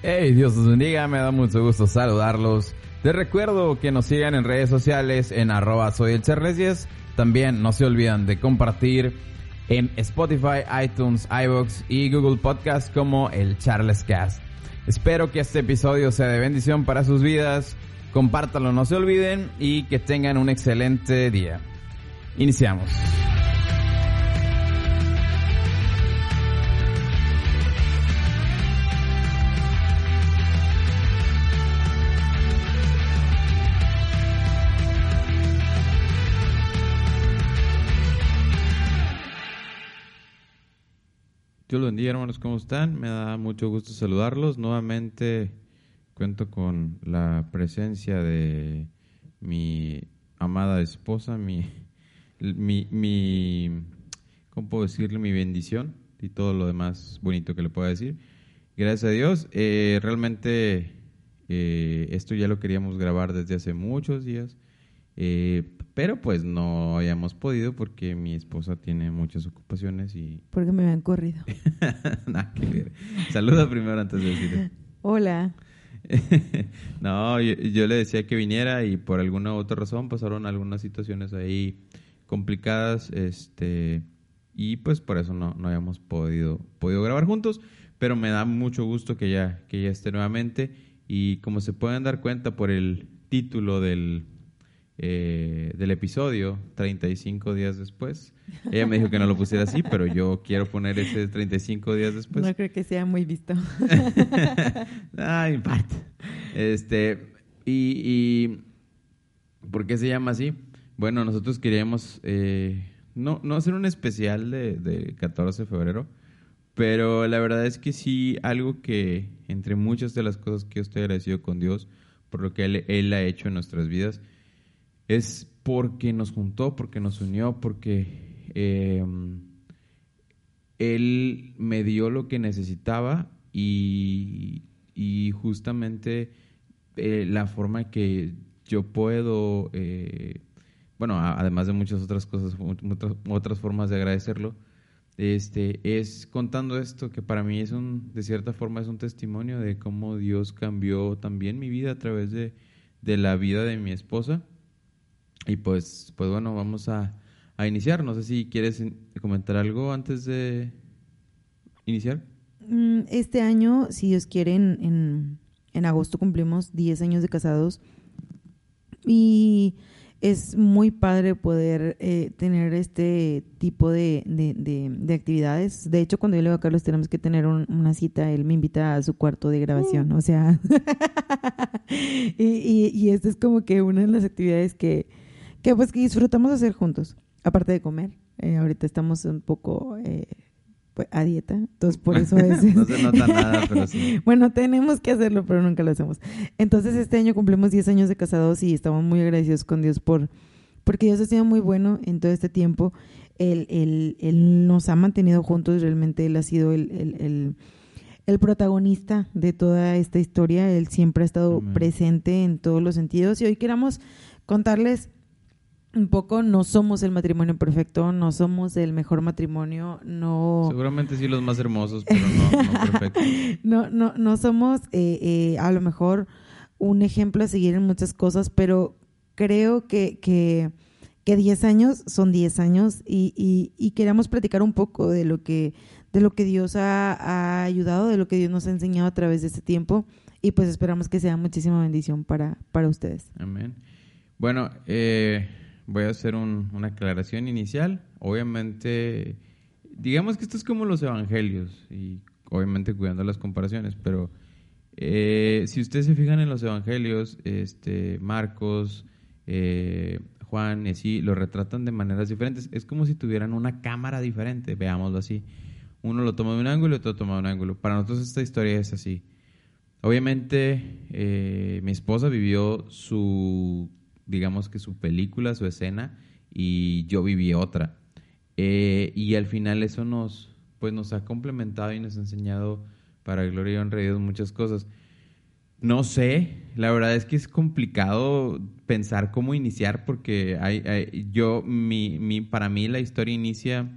Hey, Dios los bendiga, me da mucho gusto saludarlos. Les recuerdo que nos sigan en redes sociales en arroba soy el Charles 10. También no se olvidan de compartir en Spotify, iTunes, iVoox y Google Podcast como el Charles Cast. Espero que este episodio sea de bendición para sus vidas. Compártanlo, no se olviden y que tengan un excelente día. Iniciamos. Dios los bendiga, hermanos, ¿cómo están? Me da mucho gusto saludarlos. Nuevamente cuento con la presencia de mi amada esposa, mi, mi, ¿cómo puedo decirle? Mi bendición y todo lo demás bonito que le pueda decir. Gracias a Dios. Eh, realmente eh, esto ya lo queríamos grabar desde hace muchos días. Eh, pero pues no habíamos podido porque mi esposa tiene muchas ocupaciones y... Porque me habían corrido. Nada que ver. Saluda primero antes de decir. Hola. no, yo, le decía que viniera y por alguna otra razón pasaron algunas situaciones ahí complicadas, este, y pues por eso no, no habíamos podido, podido grabar juntos, pero me da mucho gusto que ya, que ya esté nuevamente y como se pueden dar cuenta por el título del, eh, del episodio, 35 días después. Ella me dijo que no lo pusiera así, pero yo quiero poner ese 35 días después. No creo que sea muy visto. ah, en parte. Este, y, y, ¿por qué se llama así? Bueno, nosotros queríamos eh, no, no hacer un especial de, de 14 de febrero, pero la verdad es que sí, algo que entre muchas de las cosas que yo estoy agradecido con Dios por lo que Él, él ha hecho en nuestras vidas, es porque nos juntó, porque nos unió, porque eh, Él me dio lo que necesitaba y, y justamente eh, la forma que yo puedo, eh, bueno, además de muchas otras cosas, otras, otras formas de agradecerlo, este, es contando esto que para mí es un, de cierta forma es un testimonio de cómo Dios cambió también mi vida a través de, de la vida de mi esposa. Y pues, pues bueno, vamos a, a iniciar. No sé si quieres comentar algo antes de iniciar. Este año, si Dios quiere, en, en, en agosto cumplimos 10 años de casados. Y es muy padre poder eh, tener este tipo de, de, de, de, actividades. De hecho, cuando yo le digo a Carlos tenemos que tener un, una cita, él me invita a su cuarto de grabación, o sea, y, y, y esta es como que una de las actividades que, que pues que disfrutamos hacer juntos, aparte de comer. Eh, ahorita estamos un poco eh, pues, a dieta, entonces por eso es... no se nota nada, pero sí. bueno, tenemos que hacerlo, pero nunca lo hacemos. Entonces este año cumplimos 10 años de casados y estamos muy agradecidos con Dios por porque Dios ha sido muy bueno en todo este tiempo. Él, él, él nos ha mantenido juntos, realmente Él ha sido el, el, el, el protagonista de toda esta historia. Él siempre ha estado Amén. presente en todos los sentidos y hoy queramos contarles un poco no somos el matrimonio perfecto, no somos el mejor matrimonio, no... Seguramente sí los más hermosos, pero no, no perfectos. no, no, no somos eh, eh, a lo mejor un ejemplo a seguir en muchas cosas, pero creo que, que, que 10 años son 10 años y, y, y, queremos platicar un poco de lo que, de lo que Dios ha, ha ayudado, de lo que Dios nos ha enseñado a través de este tiempo y pues esperamos que sea muchísima bendición para, para ustedes. Amén. Bueno, eh voy a hacer un, una aclaración inicial. Obviamente, digamos que esto es como los evangelios, y obviamente cuidando las comparaciones, pero eh, si ustedes se fijan en los evangelios, este, Marcos, eh, Juan y así, lo retratan de maneras diferentes. Es como si tuvieran una cámara diferente, veámoslo así. uno lo toma de un ángulo y otro toma de un ángulo. Para nosotros esta historia es así. Obviamente, eh, mi esposa vivió su, digamos que su película, su escena, y yo viví otra. Eh, y al final eso nos, pues nos ha complementado y nos ha enseñado para gloria y honra de Dios muchas cosas. No sé, la verdad es que es complicado pensar cómo iniciar porque hay, yo, mi, mi, para mí la historia inicia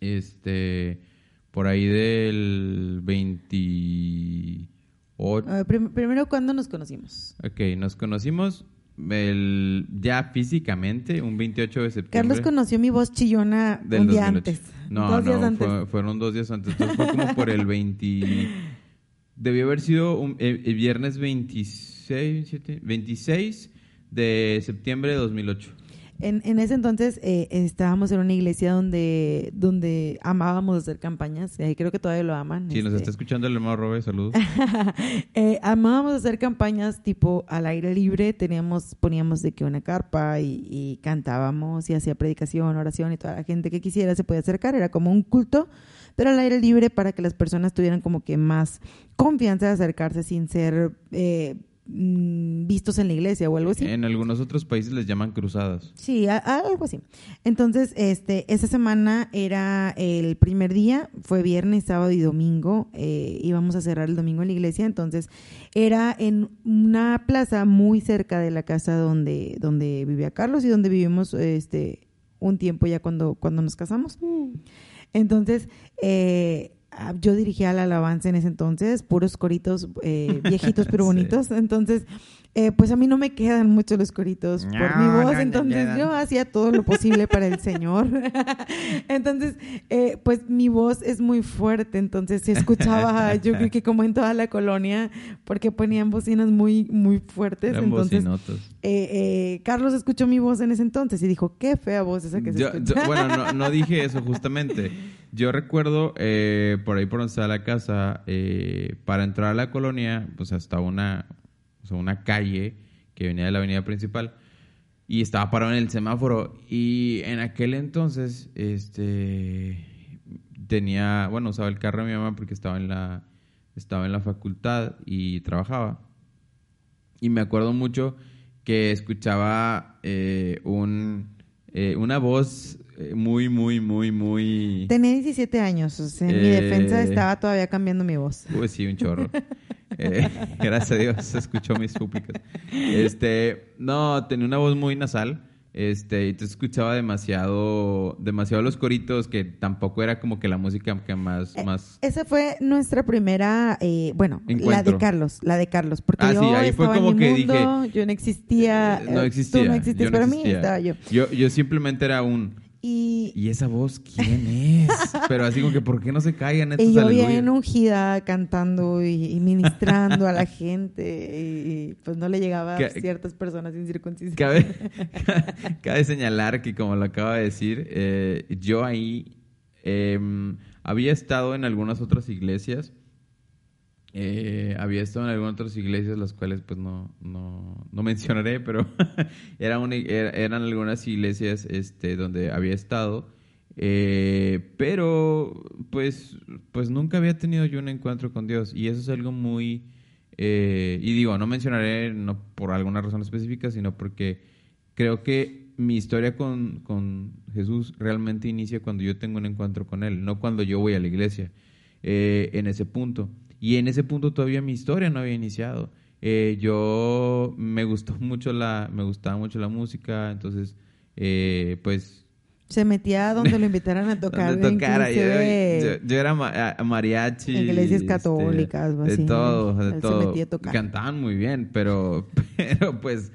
este, por ahí del 28. primero, ¿cuándo nos conocimos? Ok, nos conocimos el, ya físicamente, un 28 de septiembre. Carlos conoció mi voz chillona un día antes. No, dos días antes. fueron dos días antes. Entonces fue como por el 20. Debió haber sido un, el, el, viernes 26, 26 de septiembre de 2008. En, ese entonces eh, estábamos en una iglesia donde, donde amábamos hacer campañas. Eh, creo que todavía lo aman. Sí, nos está este. escuchando el hermano Robe, saludos. eh, amábamos hacer campañas tipo al aire libre. Teníamos, poníamos de que una carpa y, cantábamos y hacía predicación, oración y toda la gente que quisiera se podía acercar. Era como un culto, pero al aire libre para que las personas tuvieran como que más confianza de acercarse sin ser... Eh, Mm, vistos en la iglesia o algo así. En algunos otros países les llaman cruzadas. Sí, algo así. Entonces, este, esa semana era el primer día, fue viernes, sábado y domingo, eh, íbamos a cerrar el domingo en la iglesia, entonces era en una plaza muy cerca de la casa donde, donde vivía Carlos y donde vivimos este, un tiempo ya cuando, cuando nos casamos. Mm. Entonces, eh, yo dirigía la alabanza en ese entonces, puros coritos eh, viejitos pero bonitos. Entonces, eh, pues a mí no me quedan mucho los coritos por mi voz, entonces yo hacía todo lo posible para el Señor. entonces, eh, pues mi voz es muy fuerte, entonces se escuchaba, yo creo que como en toda la colonia, porque ponían bocinas muy, muy fuertes. entonces, Carlos escuchó mi voz en ese entonces y dijo, qué fea voz esa que se escucha. bueno, no, no dije eso justamente. Yo recuerdo eh, por ahí por donde está la casa, eh, para entrar a la colonia, pues hasta una, una calle que venía de la avenida principal y estaba parado en el semáforo y en aquel entonces este tenía, bueno, usaba el carro de mi mamá porque estaba en la estaba en la facultad y trabajaba. Y me acuerdo mucho que escuchaba eh, un, una voz eh, muy, muy, muy, muy... Tenía 17 años, o sea, en mi defensa eh, estaba todavía cambiando mi voz. Pues sí, un chorro. Eh, gracias a Dios escuchó mis súplicas. Este, no, tenía una voz muy nasal. Este, y te escuchaba demasiado, demasiado los coritos, que tampoco era como que la música que más, más... Esa fue nuestra primera, bueno, la de Carlos, la de Carlos, porque ah, yo sí, ahí fue como que dije, yo no existía, no existía, tú no existías, pero mí estaba yo. Yo, yo simplemente era un, y, esa voz quién es? Pero así como que, ¿por qué no se caigan estos Y yo bien ungida cantando y, ministrando a la gente. Y, pues no le llegaba a ciertas personas sin circuncisión. Cabe, cabe, señalar que, como lo acaba de decir, eh, yo ahí em, había estado en algunas otras iglesias eh, había estado en algunas otras iglesias, las cuales pues no, no, no mencionaré, pero era eran algunas iglesias este, donde había estado. Eh, pero pues, pues nunca había tenido yo un encuentro con Dios y eso es algo muy... Eh, y digo, no mencionaré no por alguna razón específica, sino porque creo que mi historia con, con Jesús realmente inicia cuando yo tengo un encuentro con Él, no cuando yo voy a la iglesia, en ese punto. Y en ese punto todavía mi historia no había iniciado. Eh, yo me gustó mucho la, me gustaba mucho la música, entonces, eh, pues... Se metía donde lo invitaran a tocar. Yo, era mariachi. Iglesias este, católicas, De todo, de todo. Cantaban muy bien, pero, pero pues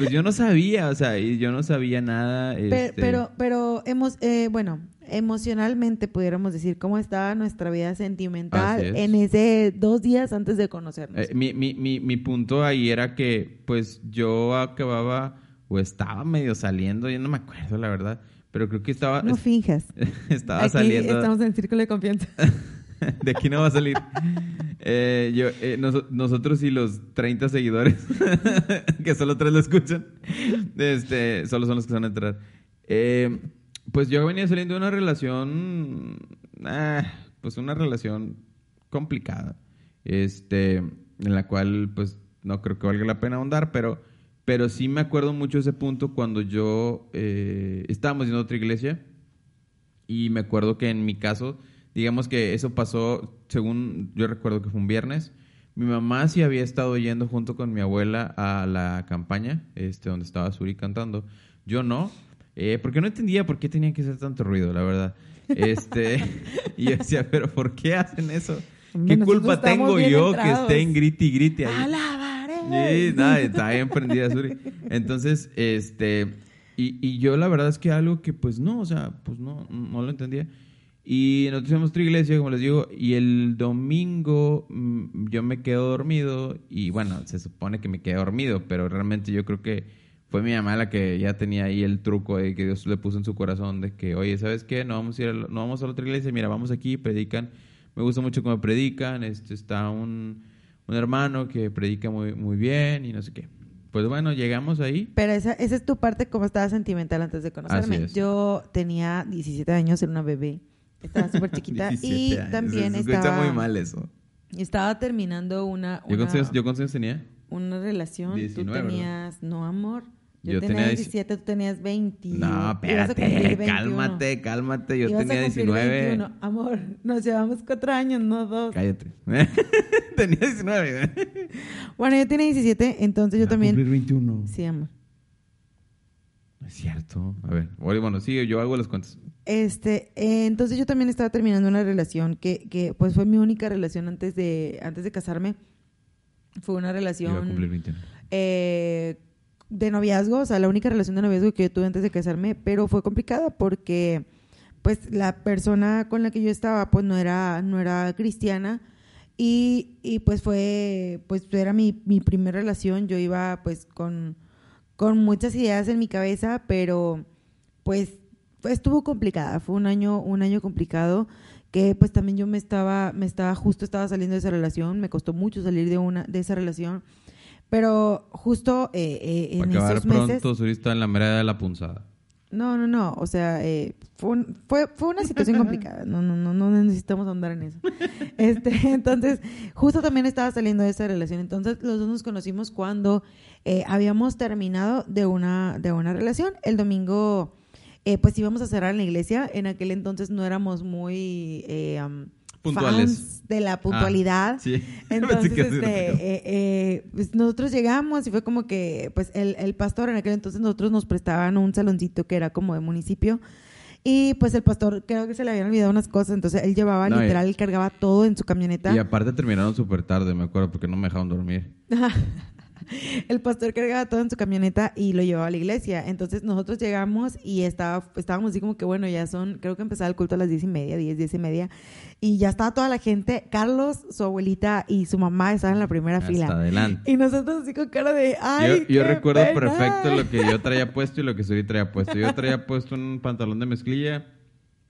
pues yo no sabía, o sea, yo no sabía nada. Este pero, pero, hemos, eh, bueno, emocionalmente pudiéramos decir cómo estaba nuestra vida sentimental en ese dos días antes de conocernos. Eh, mi, mi, mi, mi punto ahí era que, pues, yo acababa o estaba medio saliendo, yo no me acuerdo, la verdad, pero creo que estaba... No finjas. estaba saliendo... Estamos en el círculo de confianza. de aquí no va a salir. Eh, yo, eh, nosotros y los 30 seguidores, que solo tres lo escuchan, este, solo son los que van a entrar. Eh, pues yo venía saliendo de una relación ah, pues una relación complicada, este, en la cual pues no creo que valga la pena ahondar, pero, pero sí me acuerdo mucho ese punto cuando yo estábamos en otra iglesia y me acuerdo que en mi caso, digamos que eso pasó, según yo recuerdo que fue un viernes, mi mamá sí había estado yendo junto con mi abuela a la campaña, este, donde estaba Suri cantando. Yo no, eh, porque no entendía por qué tenían que hacer tanto ruido, la verdad. Este, y yo decía, pero ¿por qué hacen eso? ¿Qué culpa tengo yo que esté en griti y griti ahí? Sí, nada, está bien prendida Suri. Entonces, este, y, y, yo la verdad es que algo que pues no, o sea, pues no, no lo entendía. Y nosotros fuimos a otra iglesia, como les digo, y el domingo mm, yo me quedo dormido y bueno, se supone que me quedé dormido, pero realmente yo creo que fue mi mamá la que ya tenía ahí el truco de que Dios le puso en su corazón de que, oye, ¿sabes qué? No vamos a ir a, no vamos a la otra iglesia, mira, vamos aquí, predican. Me gusta mucho cómo predican, este, está un, un hermano que predica muy, muy bien y no sé qué. Pues bueno, llegamos ahí. Pero esa, esa es tu parte como estaba sentimental antes de conocerme. Yo tenía 17 años, era una bebé. Estaba súper chiquita y también se, se estaba... muy mal eso. Estaba terminando una... ¿Yo una cuántos años tenía? Una relación. 19, tú tenías... ¿verdad? No, amor. Yo, Yo tenía tenía 17, tú tenías 20. No, espérate, cumplir 21. cálmate, cálmate. Yo Ibas tenía cumplir 19. 21. Amor, nos llevamos cuatro años, no dos. Cállate. tenía 19. Bueno, yo tenía 17, entonces yo también... cumplir 21. Sí, amor. Es cierto. A ver, bueno, sí, yo hago las cuentas. Este, eh, entonces yo también estaba terminando una relación que, que pues fue mi única relación antes de, antes de casarme. Fue una Iba a relación cumplir 21. eh, de noviazgo, o sea, la única relación de noviazgo que yo tuve antes de casarme, pero fue complicada porque pues la persona con la que yo estaba pues no era, no era cristiana y, y pues fue, pues era mi, mi primera relación, yo iba pues con, con muchas ideas en mi cabeza, pero pues, estuvo complicada, fue un año, un año complicado que pues también yo me estaba, me estaba, justo estaba saliendo de esa relación, me costó mucho salir de una, de esa relación, pero justo eh, eh, en acabar esos pronto, meses, Suri está en la mereda de la punzada. no, no, no, o sea, eh, fue, un- fue, fue una situación complicada, no, no, no, no necesitamos ahondar en eso. Este, entonces, justo también estaba saliendo de esa relación, entonces los dos nos conocimos cuando eh, habíamos terminado de una, de una relación. El domingo, eh, pues íbamos a cerrar en la iglesia, en aquel entonces no éramos muy... eh, um, Puntuales. fans de la puntualidad. Sí. Entonces, este, eh, eh, pues nosotros llegamos y fue como que, pues el, el pastor en aquel entonces nosotros nos prestaban un saloncito que era como de municipio y pues el pastor creo que se le habían olvidado unas cosas, entonces él llevaba No, literal, él cargaba todo en su camioneta. Y aparte terminaron súper tarde, me acuerdo, porque no me dejaron dormir. el pastor cargaba todo en su camioneta y lo llevaba a la iglesia. Entonces nosotros llegamos y estaba, estábamos así como que, bueno, ya son, creo que empezaba el culto a las diez y media, diez, diez y media. Y ya estaba toda la gente. Carlos, su abuelita y su mamá estaban en la primera Hasta fila. adelante. Y nosotros así con cara de, ay, yo yo qué recuerdo pena". perfecto lo que yo traía puesto y lo que Suri traía puesto. Yo traía puesto un pantalón de mezclilla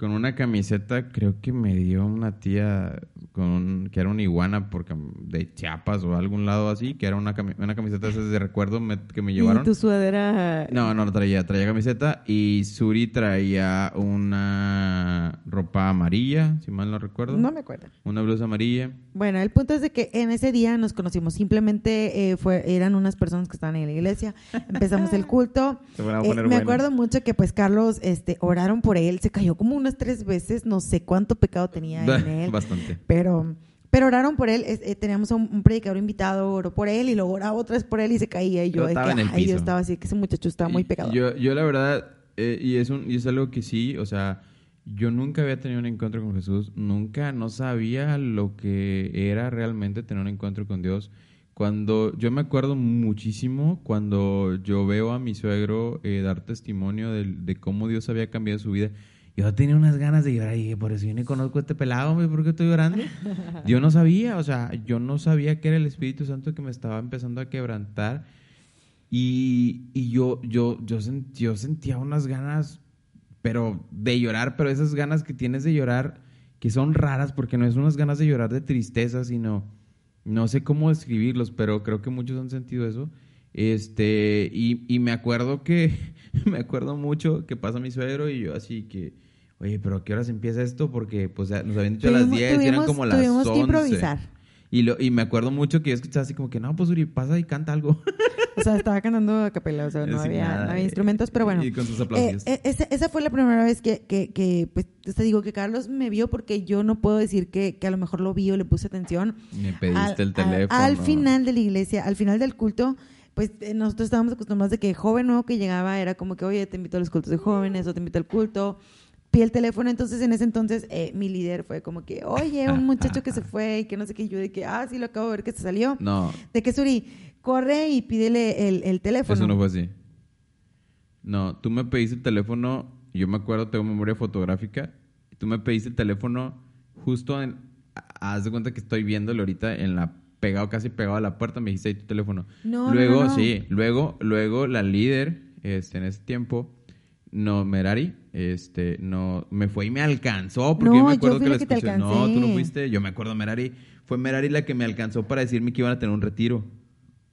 con una camiseta, creo que me dio una tía con un- que era una iguana porque, de Chiapas o algún lado así, que era una, cami- una camiseta de recuerdo me- que me llevaron. Y tu sudadera. No, no, no traía, traía camiseta y Suri traía una ropa amarilla, si mal no recuerdo. No me acuerdo. Una blusa amarilla. Bueno, el punto es de que en ese día nos conocimos. Simplemente eh, fue, eran unas personas que estaban en la iglesia. Empezamos el culto. Se a Eh, poner me buenas. acuerdo mucho que pues Carlos este, oraron por él. Se cayó como unas tres veces. No sé cuánto pecado tenía en él. Bastante. Pero, pero oraron por él. Eh, teníamos a un, un predicador invitado, oró por él y luego oraba otra vez por él y se caía. Y yo, de estaba que, en el ay, yo piso. estaba así, que ese muchacho estaba muy pecado. Yo, yo la verdad, eh, y, es un, y es algo que sí, o sea, yo nunca había tenido un encuentro con Jesús, nunca, no sabía lo que era realmente tener un encuentro con Dios. Cuando yo me acuerdo muchísimo cuando yo veo a mi suegro eh, dar testimonio de, de cómo Dios había cambiado su vida. Yo tenía unas ganas de llorar y dije, por eso yo ni conozco a este pelado, ¿por qué estoy llorando? Yo no sabía, o sea, yo no sabía que era el Espíritu Santo que me estaba empezando a quebrantar. Y, y yo, yo, yo, sent- yo sentía unas ganas, pero de llorar, pero esas ganas que tienes de llorar, que son raras, porque no es unas ganas de llorar de tristeza, sino, no sé cómo describirlos, pero creo que muchos han sentido eso. Este, y, y me acuerdo que, me acuerdo mucho que pasa mi suegro y yo así que, oye, pero ¿a qué horas empieza esto? Porque pues nos habían dicho a las 10 y eran como las tuvimos 11. que improvisar. Y, lo, y me acuerdo mucho que yo escuchaba así como que, no, pues Uri, pasa y canta algo. O sea, estaba cantando a capela, o sea, no, había, instrumentos, pero bueno. Y con sus aplausos. Eh, eh, esa, fue la primera vez que, que, que, pues, te digo que Carlos me vio porque yo no puedo decir que, que a lo mejor lo vi o le puse atención. Me pediste el teléfono. Al, final de la iglesia, al final del culto, pues eh, nosotros estábamos acostumbrados de que joven nuevo que llegaba era como que, oye, te invito a los cultos de jóvenes o te invito al culto pide el teléfono, entonces en ese entonces eh, mi líder fue como que, oye, un muchacho que se fue y que no sé qué, yo de que, ah, sí, lo acabo de ver que se salió. No. De que Suri, corre y pídele el, el teléfono. Eso no fue así. No, tú me pediste el teléfono, yo me acuerdo, tengo memoria fotográfica, tú me pediste el teléfono justo en, haz de cuenta que estoy viéndolo ahorita en la pegado, casi pegado a la puerta, me dijiste ahí tu teléfono. No, luego, no, sí, luego, luego la líder, este, en ese tiempo, no, Merari, este, no, me fue y me alcanzó, porque yo me acuerdo que, la escuché. no, tú no fuiste, yo me acuerdo, Merari, fue Merari la que me alcanzó para decirme que iban a tener un retiro.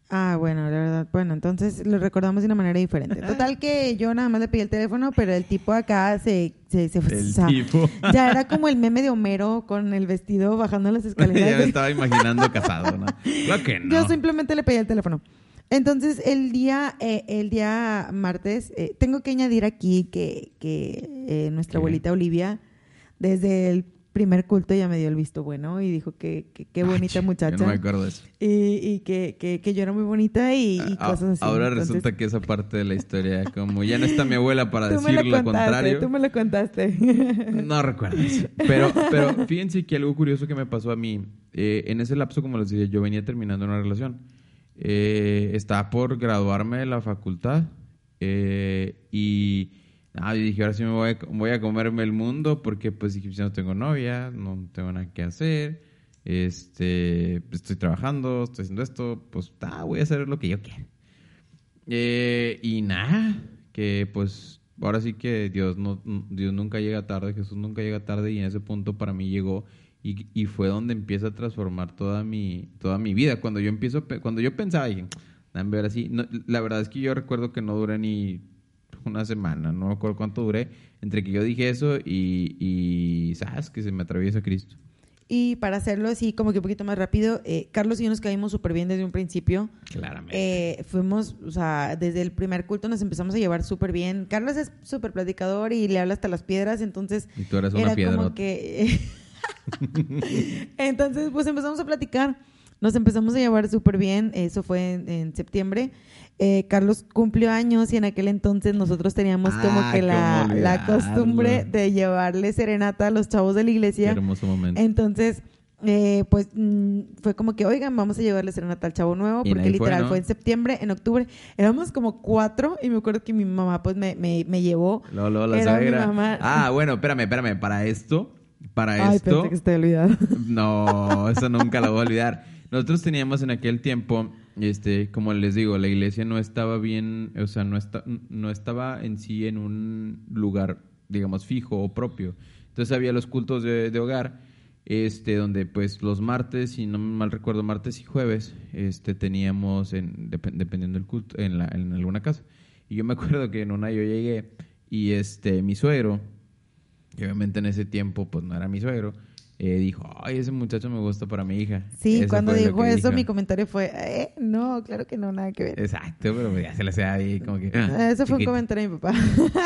Ah, bueno, la verdad, bueno, entonces lo recordamos de una manera diferente. Total que yo nada más le pedí el teléfono, pero el tipo acá se... se, se el tipo. Ya era como el meme de Homero con el vestido bajando las escaleras. ya me estaba imaginando casado, ¿no? Claro que no. Yo simplemente le pedí el teléfono. Entonces, el día, eh, el día martes, eh, tengo que añadir aquí que, que eh, nuestra abuelita Olivia, desde el primer culto ya me dio el visto bueno y dijo que qué bonita muchacha. no me acuerdo de eso. Y, y que, que, que, yo era muy bonita y, ah, cosas así. Ahora resulta que esa parte de la historia, como ya no está mi abuela para decir lo, contrario. Tú me lo contaste. No recuerdo eso. Pero, pero fíjense que algo curioso que me pasó a mí, en ese lapso, como les dije, yo venía terminando una relación. Eh, estaba por graduarme de la facultad eh, y nada, dije, ahora sí me voy a, voy a comerme el mundo porque pues dije, pues, no tengo novia, no tengo nada que hacer, este, estoy trabajando, estoy haciendo esto, pues voy a hacer lo que yo quiera. Eh, y nada, que pues ahora sí que Dios, no, Dios nunca llega tarde, Jesús nunca llega tarde y en ese punto para mí llegó y, fue donde empieza a transformar toda mi, toda mi vida. Cuando yo empiezo, cuando yo pensaba, dije, ver así, la verdad es que yo recuerdo que no duré ni una semana, no me acuerdo cuánto duré, entre que yo dije eso y, y sabes que se me atraviesa Cristo. Y para hacerlo así como que un poquito más rápido, eh, Carlos y yo nos caímos súper bien desde un principio. Claramente. Eh, fuimos, o sea, desde el primer culto nos empezamos a llevar súper bien. Carlos es súper platicador y le habla hasta las piedras, entonces... Y tú eres una piedra. Como que... Entonces, pues empezamos a platicar. Nos empezamos a llevar súper bien. Eso fue en, septiembre. Eh, Carlos cumplió años y en aquel entonces nosotros teníamos como ah, que la, costumbre de llevarle serenata a los chavos de la iglesia. hermoso momento. Entonces, eh, pues mm, fue como que, oigan, vamos a llevarle serenata al chavo nuevo, porque literal fue, en septiembre, en octubre. Éramos como cuatro y me acuerdo que mi mamá pues me, me, me llevó. la Ah, bueno, espérame, espérame. Para esto para Ay, esto. Pensé que estoy olvidado. No, eso nunca lo voy a olvidar. Nosotros teníamos en aquel tiempo, este, como les digo, la iglesia no estaba bien, o sea, no, está, no estaba en sí en un lugar, digamos, fijo o propio. Entonces había los cultos de, hogar, este, donde pues los martes, si no mal recuerdo, martes y jueves, este, teníamos, en, dependiendo del culto, en, la, en alguna casa. Y yo me acuerdo que en una yo llegué y este, mi suegro, y obviamente en ese tiempo, pues no era mi suegro. Eh, dijo, ay, ese muchacho me gusta para mi hija. Sí, cuando dijo eso, mi comentario fue, eh, no, claro que no, nada que ver. Exacto, pero ya se le hacía ahí como que... Ah, eso fue un comentario de mi papá.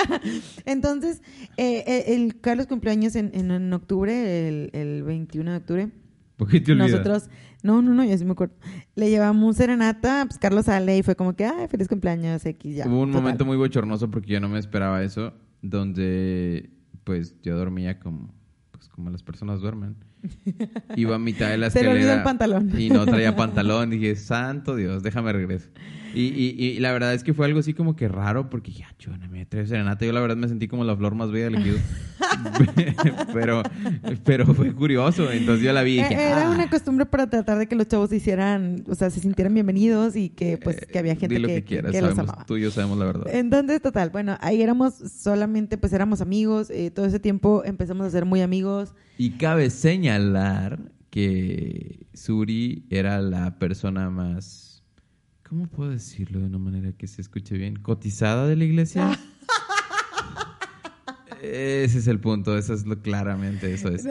Entonces, eh, eh, el Carlos cumpleaños en, en, octubre, el, el, 21 de octubre. ¿Por qué te olvidas? Nosotros, no, no, no, yo sí me acuerdo. Le llevamos serenata, pues Carlos sale y fue como que, ay, feliz cumpleaños, X, ya. Hubo un momento muy bochornoso porque yo no me esperaba eso, donde pues yo dormía como, pues como las personas duermen. Iba a mitad de la escalera. Se le el pantalón. Y no traía pantalón. Dije, santo Dios, déjame regresar. Y, y, y, la verdad es que fue algo así como que raro porque dije, ah, me trae serenata. Yo la verdad me sentí como la flor más bella del equipo. pero, pero fue curioso. Entonces yo la vi y dije, Era una ah". costumbre para tratar de que los chavos se hicieran, o sea, se sintieran bienvenidos y que pues que había gente lo que, que, quieras, los amaba. Tú y yo sabemos la verdad. Entonces, total, bueno, ahí éramos solamente, pues éramos amigos. Eh, todo ese tiempo empezamos a ser muy amigos. Y cabe señalar que Suri era la persona más ¿Cómo puedo decirlo de una manera que se escuche bien? ¿Cotizada de la iglesia? Ese es el punto, eso es lo claramente, eso es.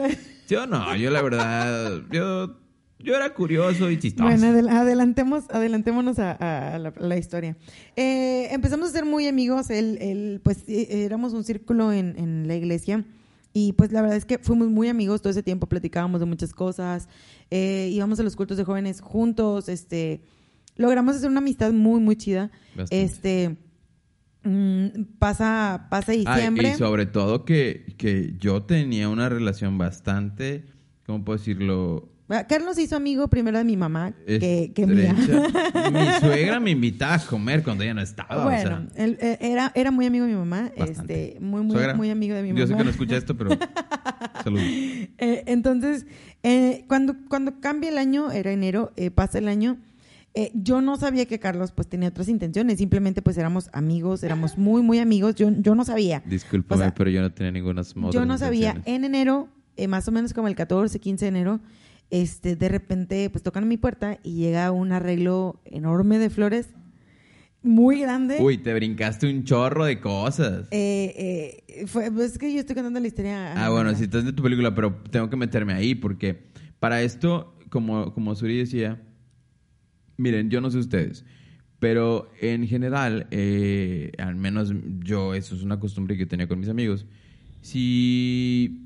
Yo no, yo la verdad, yo, yo era curioso y chistoso. Bueno, adel- adelantemos, adelantémonos a, a la, la historia. Eh, empezamos a ser muy amigos, él, él, pues eh, éramos un círculo en, en la iglesia y pues la verdad es que fuimos muy amigos todo ese tiempo, platicábamos de muchas cosas, eh, íbamos a los cultos de jóvenes juntos, este, logramos hacer una amistad muy, muy chida. Bastante. Este, mm, pasa, pasa Ah, diciembre. y sobre todo que, que yo tenía una relación bastante, ¿cómo puedo decirlo? Ah, Carlos hizo amigo primero de mi mamá que, que mía. estrecha. Mi suegra me invitaba a comer cuando ella no estaba. Bueno, o sea, él, eh, era, era muy amigo de mi mamá, Bastante. este, muy, muy, suegra, muy amigo de mi Yo mamá. sé que no escucha esto, pero saludos. Eh, entonces, eh, cuando, cuando cambia el año, era enero, eh, pasa el año, eh, yo no sabía que Carlos pues tenía otras intenciones, simplemente pues éramos amigos, éramos muy, muy amigos, yo, yo no sabía. Discúlpame, O sea, pero yo no tenía ninguna Yo no sabía, en enero, eh, más o menos como el 14, 15 de enero, este, de repente pues tocan a mi puerta y llega un arreglo enorme de flores, muy grande. Uy, te brincaste un chorro de cosas. Eh, fue, pues, es que yo estoy contando la historia. Ah, bueno, si estás de tu película, pero tengo que meterme ahí porque para esto, como, como Suri decía, miren, yo no sé ustedes, pero en general, eh, al menos yo, eso es una costumbre que tenía con mis amigos. Si,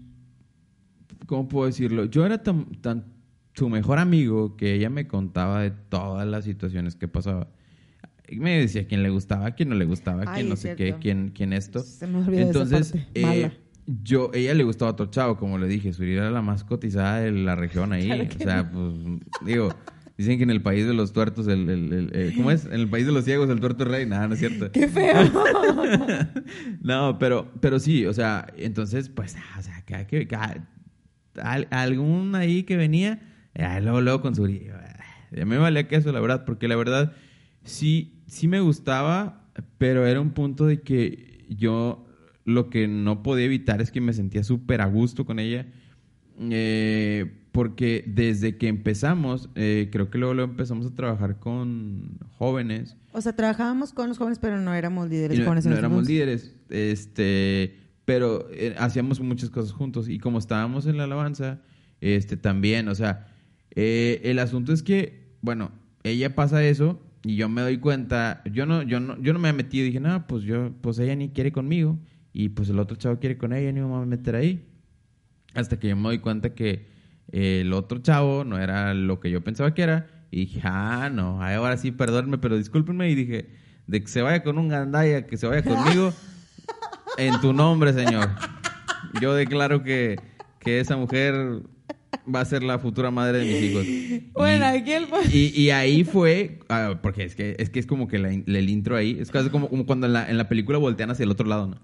¿cómo puedo decirlo? Yo era tan, tan su mejor amigo que ella me contaba de todas las situaciones que pasaba. Me decía quién le gustaba, quién no le gustaba, Ay, quién no sé cierto. qué, quién, quién esto. Se me olvidó esa Entonces, parte. eh, Mala. yo, ella le gustaba otro chavo, como le dije, Suri era la más cotizada de la región ahí. Claro o sea, pues, digo, dicen que en el país de los tuertos, el, el- el- eh, ¿cómo es? En el país de los ciegos, el tuerto es rey. Nada, no es cierto. ¡Qué feo! no, pero, pero sí, o sea, entonces, pues, ah, o sea, que, que- que- al- algún ahí que venía, eh, luego, luego con Suri. A mí me valía queso, la verdad, porque la verdad, sí, sí me gustaba, pero era un punto de que yo lo que no podía evitar es que me sentía súper a gusto con ella. eh, porque desde que empezamos, eh, creo que luego, luego empezamos a trabajar con jóvenes. o sea, trabajábamos con los jóvenes, pero no éramos líderes no, jóvenes. en no éramos líderes, este, pero eh, hacíamos muchas cosas juntos y como estábamos en la alabanza, este, también, o sea, eh, el asunto es que, bueno, ella pasa eso y yo me doy cuenta, yo no, yo no, yo no me he metido, dije, no, pues yo, pues ella ni quiere conmigo y pues el otro chavo quiere con ella, ni me voy a meter ahí, hasta que yo me doy cuenta que el otro chavo no era lo que yo pensaba que era y dije, ah, no, ahora sí, perdónenme, pero discúlpenme y dije, de que se vaya con un gandaya, que se vaya conmigo, en tu nombre, señor. Yo declaro que, que esa mujer va a ser la futura madre de mis hijos. Bueno, Y- aquí el... y, y ahí fue, ah, porque es que, es que es como que la- el intro ahí, es casi como, como cuando en la, en la película voltean hacia el otro lado, ¿no?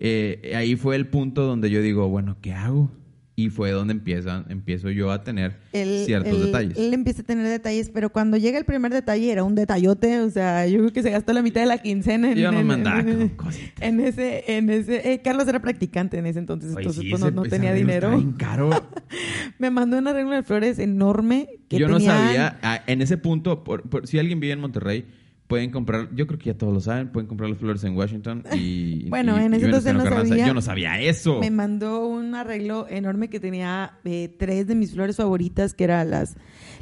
Eh, ahí fue el punto donde yo digo, bueno, ¿qué hago? Y fue donde empiezan, empiezo yo a tener ciertos detalles. Él empieza a tener detalles, pero cuando llega el primer detalle era un detallote, o sea, yo creo que se gastó la mitad de la quincena en, Yo no en- me andaba en- con en ese, en ese, eh, Carlos era practicante en ese entonces, Oye, entonces sí, pues ese- no, no tenía dinero. estaba bien caro. Me mandó un arreglo de flores enorme que yo no sabía, ah, en ese punto, por- por- si alguien vive en Monterrey, pueden comprar, yo creo que ya todos lo saben, pueden comprar las flores en Washington y... Bueno, y- en y ese entonces no Carranza. sabía. Yo no sabía eso. Me mandó un arreglo enorme que tenía eh, tres de mis flores favoritas, que eran las,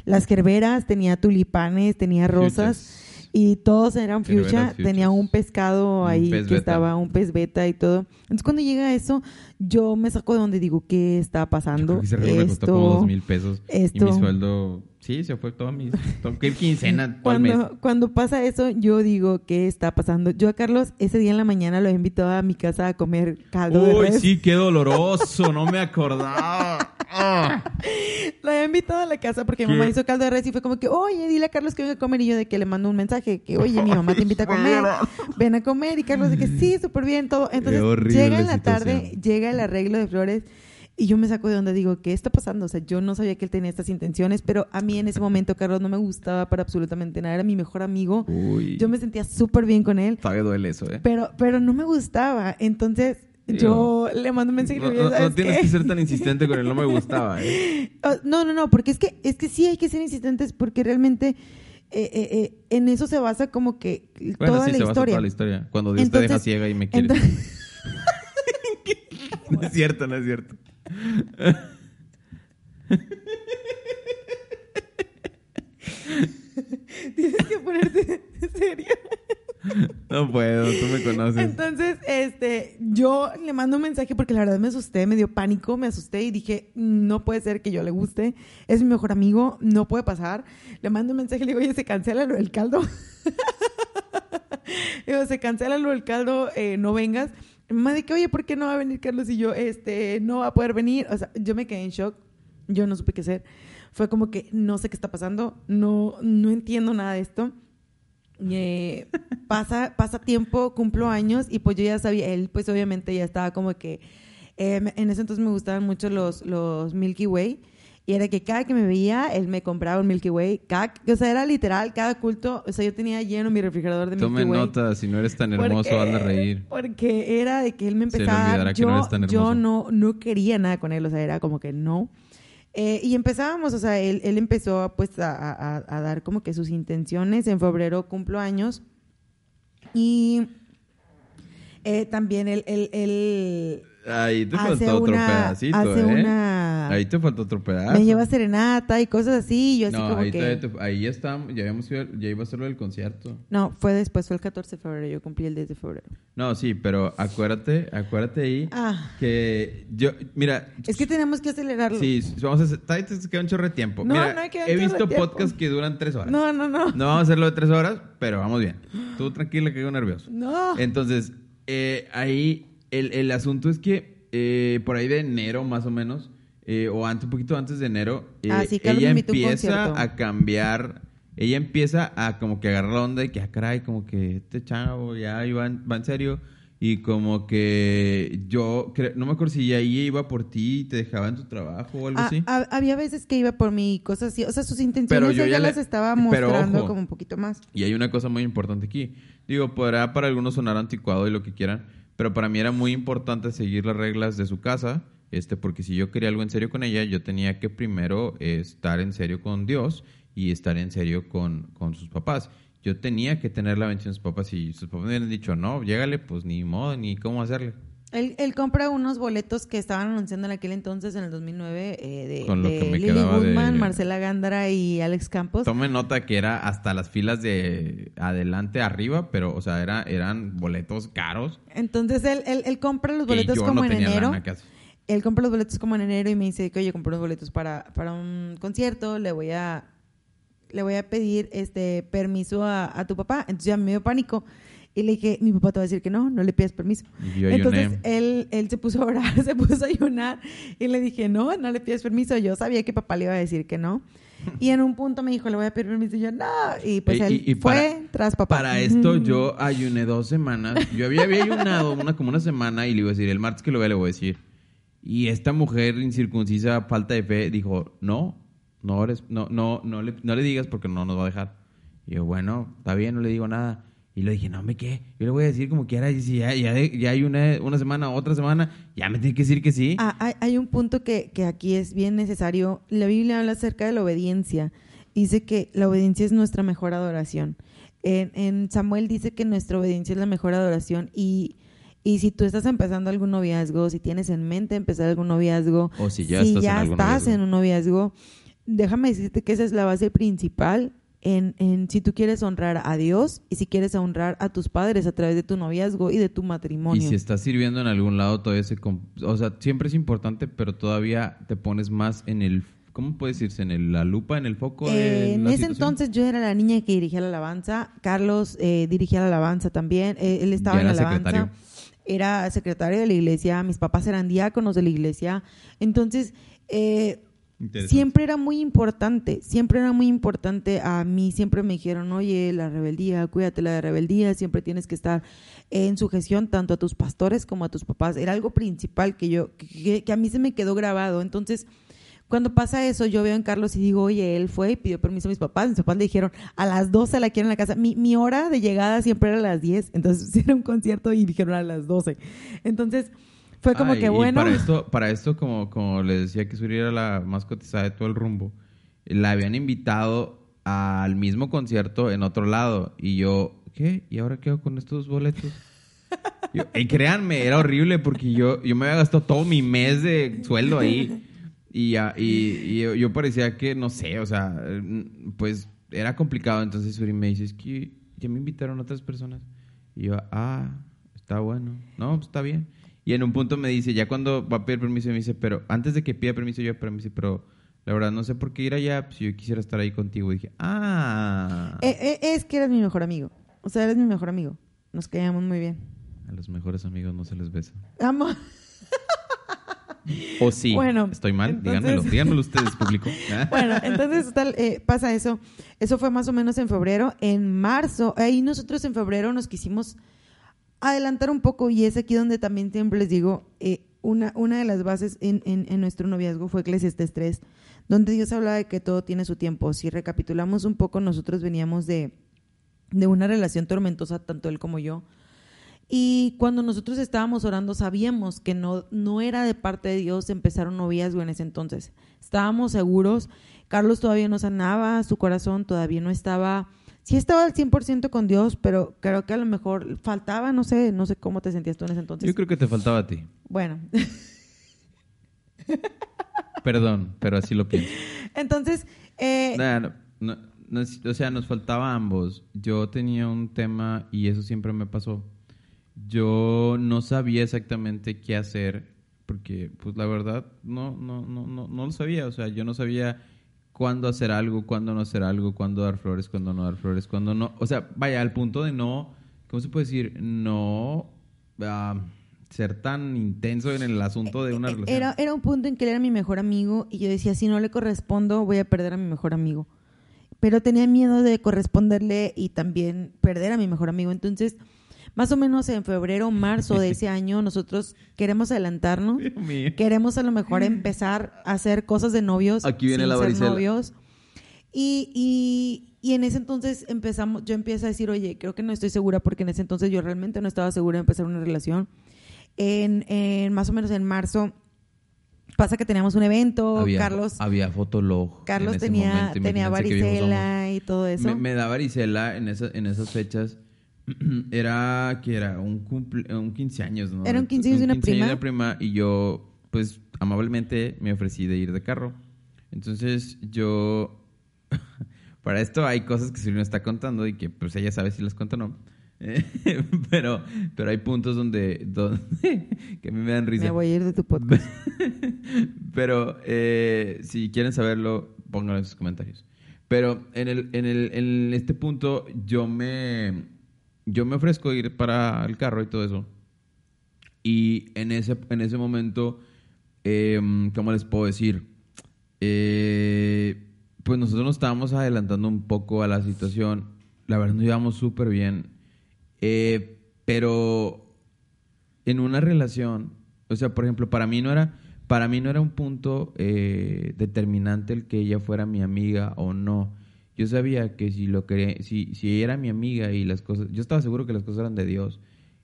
las gerberas, tenía tulipanes, tenía rosas. Y todos eran fuchsia. Tenía un pescado Un ahí pez que beta. estaba, un pez beta y todo. Entonces, cuando llega eso, yo me saco de donde digo, ¿qué está Yo pasando? creo que ese me costó como dos mil pesos. Y esto- mi sueldo, sí, se fue todo mi... todo- ¿Qué quincena? todo el mes. Cuando, cuando pasa eso, yo digo, ¿qué está pasando? Yo a Carlos ese día en la mañana lo he invitado a mi casa a comer caldo de Uy, res. sí, qué doloroso, no me acordaba. Lo había invitado a la casa porque mi mamá hizo caldo de res y fue como que, oye, dile a Carlos que venga a comer. Y yo de que le mando un mensaje que, oye, mi mamá te invita a comer, ven a comer. Y Carlos de que sí, súper bien, todo. Entonces llega en la tarde, llega el arreglo de flores y yo me saco de donde digo, ¿qué está pasando? O sea, yo no sabía que él tenía estas intenciones, pero a mí en ese momento Carlos no me gustaba para absolutamente nada. Era mi mejor amigo. Uy, Yo me sentía súper bien con él, sabe duele eso, ¿eh? pero, pero no me gustaba. Entonces yo le mando un mensaje No, no- no "¿Sabes tienes qué?". que ser tan insistente con él, no me gustaba, ¿eh? No, no, no, porque es que, es que sí hay que ser insistentes porque realmente eh, eh, eh, en eso se basa como que Bueno, toda sí, la se basa toda la historia. Cuando Dios te deja ciega y me quiere. Entonces- No es cierto, no es cierto. Tienes que ponerte serio. No puedo, tú me conoces. Entonces, este, yo le mando un mensaje porque la verdad me asusté, me dio pánico, me asusté y dije, no puede ser que yo le guste, es mi mejor amigo, no puede pasar. Le mando un mensaje, le digo, oye, se cancela lo del caldo. digo, se cancela lo del caldo, eh, no vengas. Mamá de que, oye, ¿por qué no va a venir Carlos? Y yo, este, no va a poder venir. O sea, yo me quedé en shock, yo no supe qué hacer. Fue como que no sé qué está pasando, no, no entiendo nada de esto. Eh, pasa, pasa tiempo, cumplo años y pues yo ya sabía, él pues obviamente ya estaba como que, eh, en ese entonces me gustaban mucho los, los Milky Way y era que cada que me veía, él me compraba un Milky Way, cada, o sea, era literal, cada culto, o sea, yo tenía lleno mi refrigerador de Milky Tome Way. nota, si no eres tan hermoso, Porque- a reír. Porque era de que él me empezaba no yo, eres tan yo no, no quería nada con él, o sea, era como que no. Eh, y empezábamos, o sea, él, él empezó pues a, a- a dar como que sus intenciones. En febrero cumplo años. Y eh, también él, él, él Ahí te hace faltó otro una- pedacito, hace ¿eh? una- Ahí te faltó otro pedazo. me lleva serenata y cosas así. Yo así no, como ahí, que... te- ahí ya estábamos, ya, habíamos ido- ya iba a ser lo del concierto. No, fue después, fue el 14 de febrero. Yo cumplí el 10 de febrero. No, sí, pero acuérdate, acuérdate ahí Ah. que yo, mira, Es que tenemos que acelerarlo. sí, vamos a hacer, te queda un chorro de tiempo. No, mira, no hay que he visto podcasts que duran tres horas. No, no, no. No vamos a hacerlo de tres horas, pero vamos bien. Tú tranquila que yo nervioso. No. Entonces, eh, ahí el, el asunto es que eh, por ahí de enero más o menos, eh, o antes, un poquito antes de enero, eh, Ah, sí, ella a empieza a cambiar, ella empieza a como que agarrar onda de que, ah, caray, como que este chavo ya iba en, va en serio. Y como que yo, no me acuerdo si ella iba por ti y te dejaba en tu trabajo o algo Ah, así. ah, había veces que iba por mí, cosas así. O sea, sus Pero intenciones yo ella ya le- las estaba pero mostrando ojo. como un poquito más. Y hay una cosa muy importante aquí. Digo, podrá para algunos sonar anticuado y lo que quieran, pero para mí era muy importante seguir las reglas de su casa, este, porque si yo quería algo en serio con ella, yo tenía que primero eh, estar en serio con Dios y estar en serio con, con sus papás. Yo tenía que tener la bendición de sus papás. Si sus papás me hubieran dicho, no, llégale, pues ni modo, ni cómo hacerle. Él, él compra unos boletos que estaban anunciando en aquel entonces, en el 2009, eh, de, Con lo de que me Lily quedaba de- Goodman, Marcela Gándara y Alex Campos. Tome nota que era hasta las filas de adelante arriba, pero, o sea, era, eran boletos caros. Entonces él, él, él compra los boletos como no en enero. Él compra los boletos como en enero y me dice que, oye, compré unos boletos para, para un concierto, le voy a le voy a pedir este permiso a, a tu papá. Entonces ya me dio pánico. Y le dije, mi papá te va a decir que no, no le pidas permiso. Y yo ayuné. Entonces él, él se puso a orar, se puso a ayunar y le dije, no, no le pidas permiso. Yo sabía que papá le iba a decir que no. Y en un punto me dijo, le voy a pedir permiso. Y yo, no. Y pues Eh, él y- y fue para- tras papá. Para esto yo ayuné dos semanas. Yo había, había ayunado una, como una semana y le iba a decir, el martes que lo vea le voy a decir. Y esta mujer incircuncisa, falta de fe, dijo, no, no, eres- no, no, no, le, no le digas porque no nos va a dejar. Y yo, bueno, está bien, no le digo nada. Y le dije, no, me qué? Yo le voy a decir como quiera. Y si ya, ya, ya hay una, una semana, otra semana, ya me tiene que decir que sí. Ah, hay, hay un punto que, que aquí es bien necesario. La Biblia habla acerca de la obediencia. Dice que la obediencia es nuestra mejor adoración. En, en Samuel dice que nuestra obediencia es la mejor adoración y, y si tú estás empezando algún noviazgo, si tienes en mente empezar algún noviazgo, O si ya si estás en ya algún estás noviazgo. en un noviazgo, déjame decirte que esa es la base principal en, en si tú quieres honrar a Dios y si quieres honrar a tus padres a través de tu noviazgo y de tu Y matrimonio. si estás sirviendo en algún lado, todavía se... O sea, siempre es importante, pero todavía te pones más en el... ¿Cómo puede decirse? ¿En el- la lupa, en el foco de Eh, en ese situación? entonces yo era la niña que dirigía la alabanza, Carlos eh, dirigía la alabanza también, eh, él estaba Ya en la alabanza, secretario. era secretario de la iglesia, mis papás eran diáconos de la iglesia, entonces eh. Siempre era muy importante, siempre era muy importante a mí, siempre me dijeron, oye, la rebeldía, cuídate la de rebeldía, siempre tienes que estar en sujeción tanto a tus pastores como a tus papás, era algo principal que yo, que, a mí se me quedó grabado, entonces... Cuando pasa eso, yo veo en Carlos y digo, oye, él fue y pidió permiso a mis papás. Mis papás le dijeron, a las 12 la quiero en la casa. Mi, mi hora de llegada siempre era a las 10. Entonces era un concierto y dijeron a las 12. Entonces fue como Ah, que y bueno. para esto, para esto como, como les decía que Suri era la más cotizada de todo el rumbo, la habían invitado al mismo concierto en otro lado. Y yo, ¿qué? ¿Y ahora qué hago con estos boletos? Yo- y créanme, era horrible porque yo, yo me había gastado todo mi mes de sueldo ahí. Y, y, y yo, yo parecía que, no sé, o sea, pues era complicado. Entonces Suri me dice, es que ya me invitaron otras personas. Y yo, ah, está bueno. No, pues está bien. Y en un punto me dice, ya cuando va a pedir permiso, me dice, pero antes de que pida permiso, yo, pero me dice, pero la verdad no sé por qué ir allá, pues yo quisiera estar ahí contigo. Y dije, ah, Eh, eh, es que eres mi mejor amigo. O sea, eres mi mejor amigo. Nos caíamos muy bien. a los mejores amigos no se les besa. Amo. O sí, Bueno, estoy mal, entonces- díganmelo, díganmelo ustedes, público. Bueno, entonces tal, eh, pasa eso. Eso fue más o menos en febrero. En marzo, ahí nosotros en febrero nos quisimos adelantar un poco y es aquí donde también siempre les digo, eh, una, una de las bases en, en, nuestro noviazgo fue Eclesiastes 3, donde Dios habla de que todo tiene su tiempo. Si recapitulamos un poco, nosotros veníamos de, de una relación tormentosa, tanto él como yo. Y cuando nosotros estábamos orando, sabíamos que no, no era de parte de Dios empezar un noviazgo en ese entonces. Estábamos seguros, Carlos todavía no sanaba, su corazón todavía no estaba, sí estaba al 100% con Dios, pero creo que a lo mejor faltaba, no sé, no sé cómo te sentías tú en ese entonces. Yo creo que te faltaba a ti. Bueno, Perdón, pero así lo pienso. entonces, eh, Nah, no, no, no o sea, nos faltaba a ambos. Yo tenía un tema y eso siempre me pasó. Yo no sabía exactamente qué hacer porque, pues, la verdad, no, no, no, no, no lo sabía. O sea, yo no sabía cuándo hacer algo, cuándo no hacer algo, cuándo dar flores, cuándo no dar flores, cuándo no. O sea, vaya, al punto de no, ¿cómo se puede decir? No ah, ser tan intenso en el asunto de una Eh, relación. Era, era un punto en que él era mi mejor amigo y yo decía, si no le correspondo, voy a perder a mi mejor amigo. Pero tenía miedo de corresponderle y también perder a mi mejor amigo. Entonces, más o menos en febrero, marzo de ese año, nosotros queremos adelantarnos. Dios mío. Queremos a lo mejor empezar a hacer cosas de novios. Aquí viene sin la ser varicela. novios. Y, y, y en ese entonces empezamos, yo empiezo a decir, oye, creo que no estoy segura porque en ese entonces yo realmente no estaba segura de empezar una relación. En, en más o menos en marzo pasa que teníamos un evento, había, Carlos, había fotolog. Carlos en ese tenía, momento, tenía varicela y todo eso. Me, me da varicela en, esa, en esas fechas. Era que era un, cumple, un 15 años, ¿no? Era un 15 años de una prima. de una prima y yo, pues, amablemente me ofrecí de ir de carro. Entonces, yo. para esto hay cosas que Silvia está contando y que, pues, ella sabe si las cuento o no. Pero, pero hay puntos donde, donde que a mí me dan risa. me voy a ir de tu podcast. Pero eh, si quieren saberlo, pónganlo en sus comentarios. Pero en, el, en, el, en este punto yo me, yo me ofrezco ir para el carro y todo eso. Y en ese, en ese momento, eh, ¿cómo les puedo decir? Eh, pues nosotros nos estábamos adelantando un poco a la situación. La verdad nos llevamos súper bien. Eh, pero en una relación, o sea, por ejemplo, para mí no era, para mí no era un punto eh, determinante el que ella fuera mi amiga o no. Yo sabía que si lo quería, si, si ella era mi amiga y las cosas, yo estaba seguro que las cosas eran de Dios.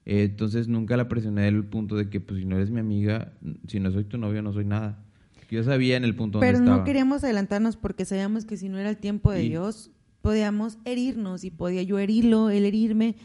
Eh, entonces nunca la presioné del punto de que, pues, si no eres mi amiga, si no soy tu novio, no soy nada. Yo sabía en el punto Pero donde estaba. no queríamos adelantarnos porque sabíamos que si no era el tiempo de Y- Dios, podíamos herirnos y podía yo herirlo, él herirme.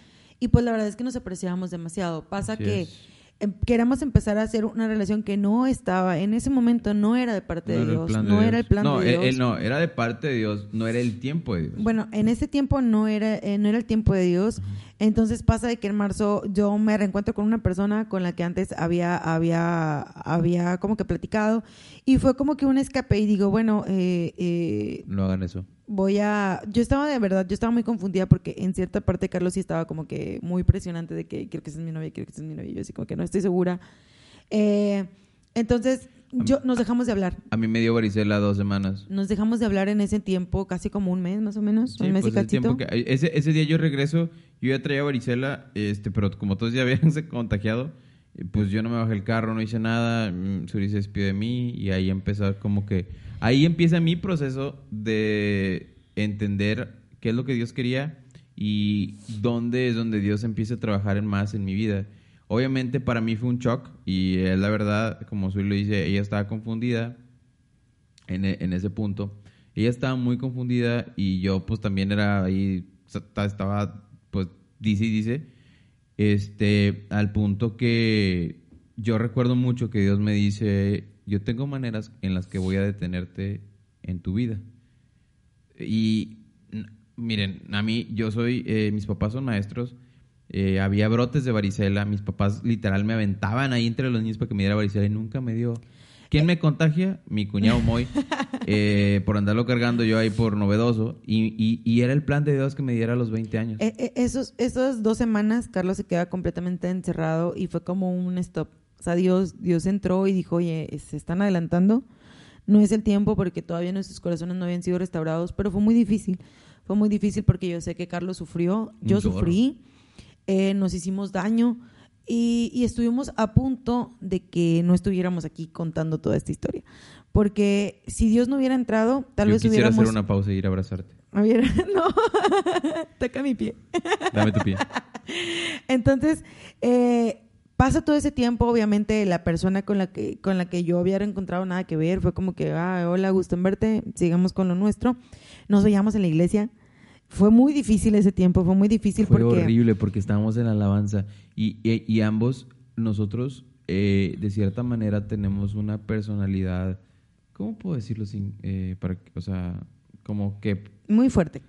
Y pues la verdad es que nos apreciábamos demasiado. Pasa Así que es. Em, queramos empezar a hacer una relación que no estaba, en ese momento no era de parte de Dios, no era el plan no, de él- Dios. él no, era de parte de Dios, no era el tiempo de Dios. Bueno, en ese tiempo no era, eh, no era el tiempo de Dios. Entonces pasa de que en marzo yo me reencuentro con una persona con la que antes había, había, había como que platicado y fue como que un escape y digo, bueno, eh, eh, No hagan eso. Voy a... Yo estaba de verdad, yo estaba muy confundida porque en cierta parte Carlos sí estaba como que muy presionante de que quiero que seas mi novia, quiero que seas mi novia. Yo así como que no estoy segura. Eh, entonces, yo, nos dejamos de hablar. A mí me dio varicela dos semanas. Nos dejamos de hablar en ese tiempo, casi como un mes más o menos, Sí, un mes pues y cachito. que- ese, ese día yo regreso, yo ya traía varicela, este, pero como todos ya habían se contagiado, eh, pues yo no me bajé el carro, no hice nada, mm, Suri se despidió de mí y ahí empezó como que, ahí empieza mi proceso de entender qué es lo que Dios quería y dónde es donde Dios empieza a trabajar en más en mi vida. Obviamente para mí fue un shock y es la verdad, como Suri lo dice, ella estaba confundida en, e- en ese punto. Ella estaba muy confundida y yo pues también era ahí, estaba pues dice y dice. Este, al punto que yo recuerdo mucho que Dios me dice, yo tengo maneras en las que voy a detenerte en tu vida. Y miren, a mí, yo soy, eh, mis papás son maestros, eh, había brotes de varicela, mis papás literal me aventaban ahí entre los niños para que me diera varicela y nunca me dio. ¿Quién me contagia? Mi cuñado Moy, eh, por andarlo cargando yo ahí por novedoso. Y, y, era el plan de Dios que me diera a los 20 años. esos, esas dos semanas, Carlos se queda completamente encerrado y fue como un stop. O sea, Dios, Dios entró y dijo, oye, se están adelantando. No es el tiempo porque todavía nuestros corazones no habían sido restaurados, pero fue muy difícil. Fue muy difícil porque yo sé que Carlos sufrió, yo sufrí, eh, nos hicimos daño y, estuvimos a punto de que no estuviéramos aquí contando toda esta historia. Porque si Dios no hubiera entrado, tal vez quisiera hubiéramos... hacer una pausa e ir a abrazarte. A ver, no, toca mi pie. Dame tu pie. Entonces, eh, pasa todo ese tiempo, obviamente la persona con la que con la que yo había encontrado nada que ver fue como que, ah, hola, gusto en verte, sigamos con lo nuestro. Nos veíamos en la iglesia. Fue muy difícil ese tiempo, fue muy difícil fue horrible porque estábamos en la alabanza y, y, ambos, nosotros, eh, de cierta manera, tenemos una personalidad, ¿cómo puedo decirlo sin, eh, para, o sea, como que... Muy fuerte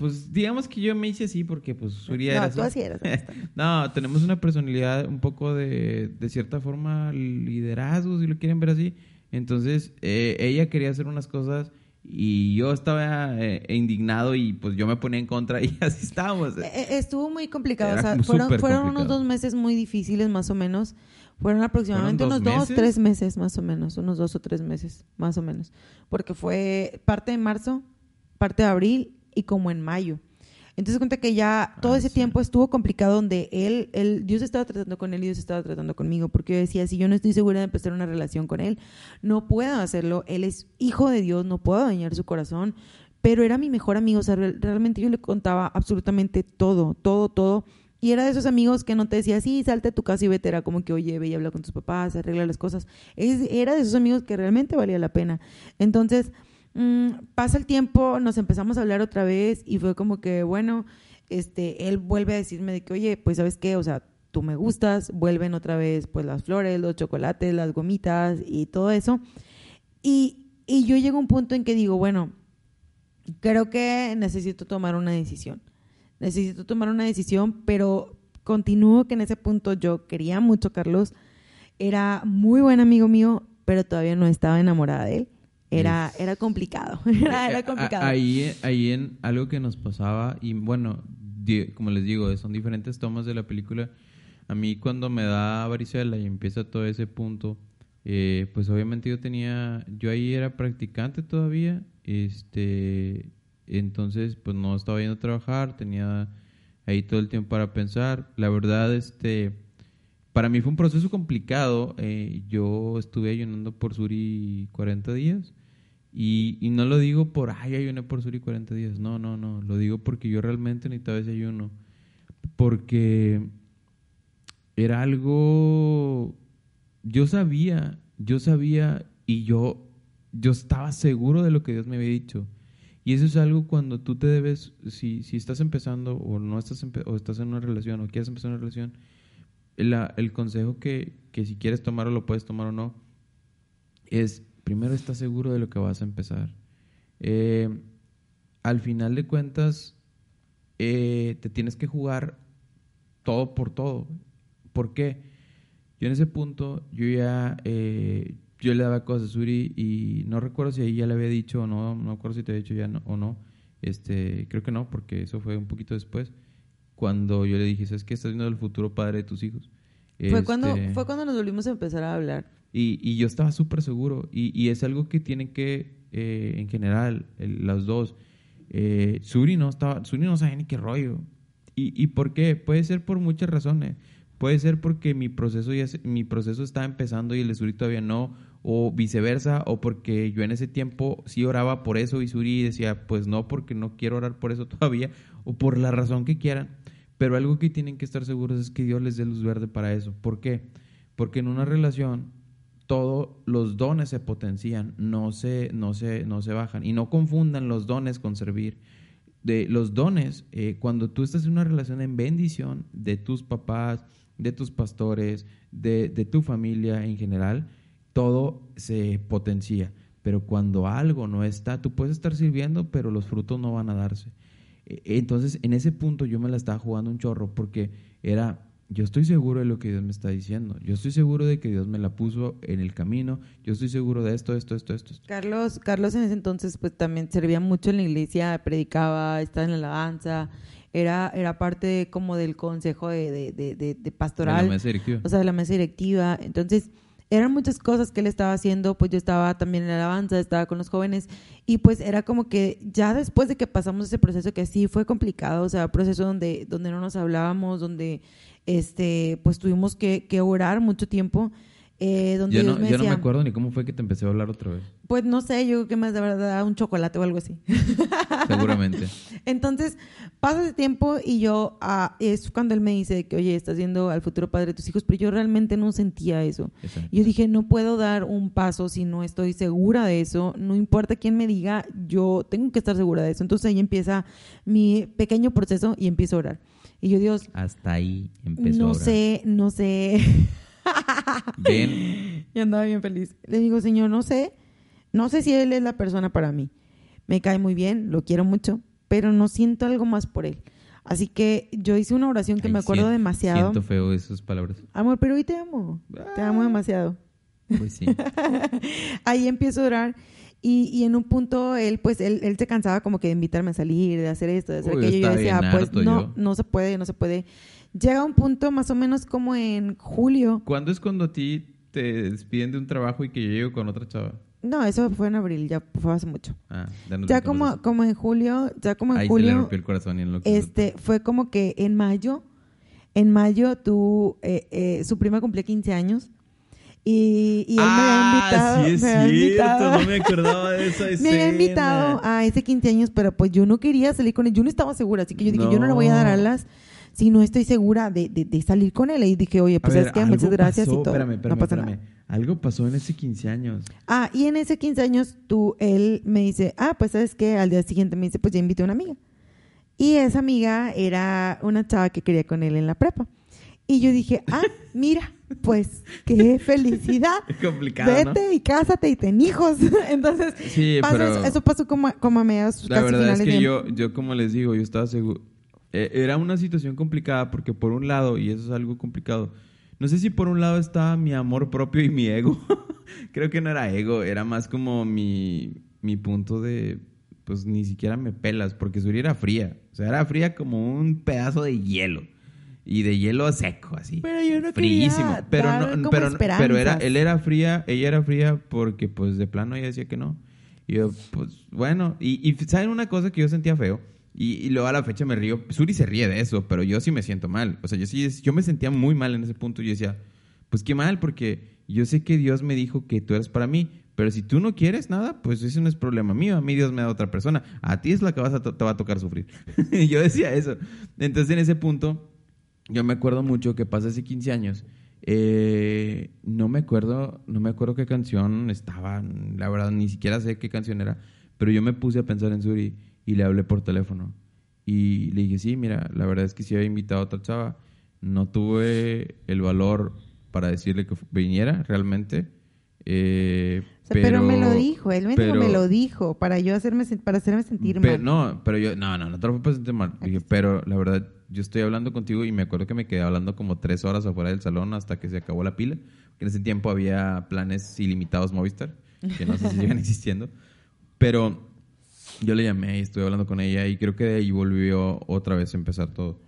pues digamos que yo me hice así porque pues Suri no, era tú así eras. no, tenemos una personalidad un poco de, de cierta forma liderazgo, si lo quieren ver así. Entonces, eh, ella quería hacer unas cosas y yo estaba eh, indignado y pues yo me ponía en contra y así estábamos. Eh, estuvo muy complicado, o sea, fueron, fueron unos dos meses muy difíciles más o menos. Fueron aproximadamente unos dos, tres meses más o menos, unos dos o tres meses más o menos. Porque fue parte de marzo, parte de abril y como en mayo. Entonces cuenta que ya todo ah, ese tiempo estuvo complicado donde él, él, Dios estaba tratando con él y Dios estaba tratando conmigo, porque yo decía, si yo no estoy segura de empezar una relación con él, no puedo hacerlo, él es hijo de Dios, no puedo dañar su corazón, pero era mi mejor amigo, o sea, realmente yo le contaba absolutamente todo, todo, todo, y era de esos amigos que no te decía, sí, salte a tu casa y vete, era como que, oye, ve y habla con tus papás, arregla las cosas, es, era de esos amigos que realmente valía la pena. Entonces, Mm, pasa el tiempo, nos empezamos a hablar otra vez y fue como que, bueno, este, él vuelve a decirme de que, oye, pues sabes qué, o sea, tú me gustas, vuelven otra vez pues las flores, los chocolates, las gomitas y todo eso. Y, y yo llego a un punto en que digo, bueno, creo que necesito tomar una decisión. Necesito tomar una decisión, pero continúo que en ese punto yo quería mucho a Carlos, era muy buen amigo mío, pero todavía no estaba enamorada de él. Era, era complicado. era, complicado. Ahí, ahí en algo que nos pasaba, y bueno, como les digo, son diferentes tomas de la película. A mí cuando me da varicela y empieza todo ese punto, eh, pues obviamente yo tenía, yo ahí era practicante todavía, este, entonces pues no estaba yendo a trabajar, tenía ahí todo el tiempo para pensar. La verdad, este, para mí fue un proceso complicado. Eh, yo estuve ayunando por Suri 40 días y, y, no lo digo por, ay, ayuné por Suri 40 días. No, no, no. Lo digo porque yo realmente necesitaba ese ayuno. Porque era algo. Yo sabía, yo sabía y yo, yo estaba seguro de lo que Dios me había dicho. Y eso es algo cuando tú te debes, si, si estás empezando o no estás, o estás en una relación o quieres empezar una relación, la, el consejo que, que si quieres tomarlo lo puedes tomar o no, es primero estás seguro de lo que vas a empezar. Eh, al final de cuentas, eh, te tienes que jugar todo por todo. ¿Por qué? Yo en ese punto, yo ya, eh, yo le daba cosas a Suri y no recuerdo si ahí ya le había dicho o no, no recuerdo si te había dicho ya o no. Este, creo que no, porque eso fue un poquito después. Cuando yo le dije, ¿sabes qué? Estás viendo el futuro padre de tus hijos. Fue, cuando, este fue cuando nos volvimos a empezar a hablar. Y, y yo estaba súper seguro. Y, y, es algo que tienen que, eh, en general, los dos. Eh, Suri no estaba, Suri no sabía ni qué rollo. ¿Y, ¿Y por qué? Puede ser por muchas razones. Puede ser porque mi proceso ya mi proceso está empezando y el de Suri todavía no, o viceversa, o porque yo en ese tiempo sí oraba por eso y Suri decía, pues no, porque no quiero orar por eso todavía, o por la razón que quieran. Pero algo que tienen que estar seguros es que Dios les dé luz verde para eso. ¿Por qué? Porque en una relación todos los dones se potencian, no se, no, se, no se bajan. Y no confundan los dones con servir. de los dones, eh, cuando tú estás en una relación en bendición de tus papás, de tus pastores, de, de tu familia en general, todo se potencia. Pero cuando algo no está, tú puedes estar sirviendo, pero los frutos no van a darse. E- Entonces, en ese punto yo me la estaba jugando un chorro porque era, yo estoy seguro de lo que Dios me está diciendo. Yo estoy seguro de que Dios me la puso en el camino. Yo estoy seguro de esto, esto, esto, esto. esto. Carlos, Carlos en ese entonces pues también servía mucho en la iglesia, predicaba, estaba en la alabanza, era, era parte como del consejo de, de, de, de- de pastoral. La mesa directiva. o sea, de la mesa directiva. Entonces, eran muchas cosas que él estaba haciendo, pues yo estaba también en la alabanza, estaba con los jóvenes, y pues era como que ya después de que pasamos ese proceso que sí fue complicado, o sea, proceso donde, donde no nos hablábamos, donde este, pues tuvimos que, que orar mucho tiempo, eh, donde Yo no, me yo no me acuerdo ni cómo fue que te empecé a hablar otra vez. pues no sé, yo creo que más de verdad un chocolate o algo así. Seguramente. Entonces, pasa ese tiempo y yo, ah, es cuando él me dice que, oye, estás viendo al futuro padre de tus hijos, pero yo realmente no sentía eso. Exacto. Yo dije, no puedo dar un paso si no estoy segura de eso. No importa quién me diga, yo tengo que estar segura de eso. Entonces ahí empieza mi pequeño proceso y empiezo a orar. Y yo, Dios, Hasta ahí empezó. no sé, no sé. Ven, Y andaba bien feliz. Le digo, Señor, no sé, no sé si Él es la persona para mí. Me cae muy bien, lo quiero mucho, pero no siento algo más por Él. Así que yo hice una oración que Ay, me acuerdo demasiado. Siento feo esas palabras. Amor, pero hoy te amo. Te amo demasiado. Pues sí. Ahí empiezo a orar y, y en un punto él, pues, él, él se cansaba como que de invitarme a salir, de hacer esto, de hacer Uy, aquello. Y yo decía, pues, no, yo. no se puede, no se puede. Llega un punto más o menos como en julio. ¿Cuándo es cuando a ti te despiden de un trabajo y que yo llego con otra chava? No, eso fue en abril, ya fue hace mucho. Ah, Ya como, como en julio, ya como en Ahí se le julio, rompió el corazón y en lo que este, fue como que en mayo, en mayo tú, eh, eh, su prima cumplió 15 años y, y él me había invitado, Ah, sí es me había invitado, cierto, no me acordaba de esa escena. me había invitado a ese 15 años, pero pues yo no quería salir con él, yo no estaba segura, así que yo dije, yo no le voy a dar No. alas si no estoy segura de, de, de salir con él. Y dije, oye, pues es que muchas gracias pasó, y todo. Espérame, espérame, no pasa espérame. nada. Algo pasó en ese 15 años. Ah, y en ese 15 años tú, él me dice, ah, pues sabes qué, al día siguiente me dice, pues ya invité a una amiga. Y esa amiga era una chava que quería con él en la prepa. Y yo dije, ah, mira, pues qué felicidad. Es complicado, ¿no? Vete y cásate y ten hijos. Entonces, Sí, pasa pero eso, pasó como, como a mediados, la casi verdad es que yo, yo como les digo, yo estaba seguro. eh, era una situación complicada porque por un lado, y eso es algo complicado, no sé si por un lado estaba mi amor propio y mi ego. Creo que no era ego, era más como mi, mi punto de, pues ni siquiera me pelas, porque Suri era fría. O sea, era fría como un pedazo de hielo. Y de hielo seco, así. Pero yo no Fríísimo. quería Pero, dar no, pero, no- pero era, esperanzas. él era fría, ella era fría porque pues de plano ella decía que no. Y yo, pues bueno, y, y ¿saben una cosa que yo sentía feo? Y, y luego a la fecha me río, Suri se ríe de eso, pero yo sí me siento mal. O sea, yo sí, yo me sentía muy mal en ese punto. Yo decía, pues qué mal, porque yo sé que Dios me dijo que tú eres para mí, pero si tú no quieres nada, pues eso no es problema mío. A mí Dios me da otra persona. A ti es la que vas a te va a tocar sufrir. yo decía eso. Entonces en ese punto, yo me acuerdo mucho que pasa hace 15 años. eh, no me acuerdo, no me acuerdo qué canción estaba, la verdad ni siquiera sé qué canción era, pero yo me puse a pensar en Suri y le hablé por teléfono y le dije, sí, mira, la verdad es que sí había invitado a otra chava, no tuve el valor para decirle que viniera realmente, eh, O sea, pero, me lo dijo, él me, dijo, pero- me lo dijo para yo hacerme, para hacerme sentir Pe- mal. No, pero yo, no, no, no te lo fue sentir mal. Dije, pero la verdad, yo estoy hablando contigo y me acuerdo que me quedé hablando como tres horas afuera del salón hasta que se acabó la pila. En ese tiempo había planes ilimitados Movistar, que no sé si siguen existiendo. Pero yo le llamé y estuve hablando con ella y creo que de ahí volvió otra vez a empezar todo.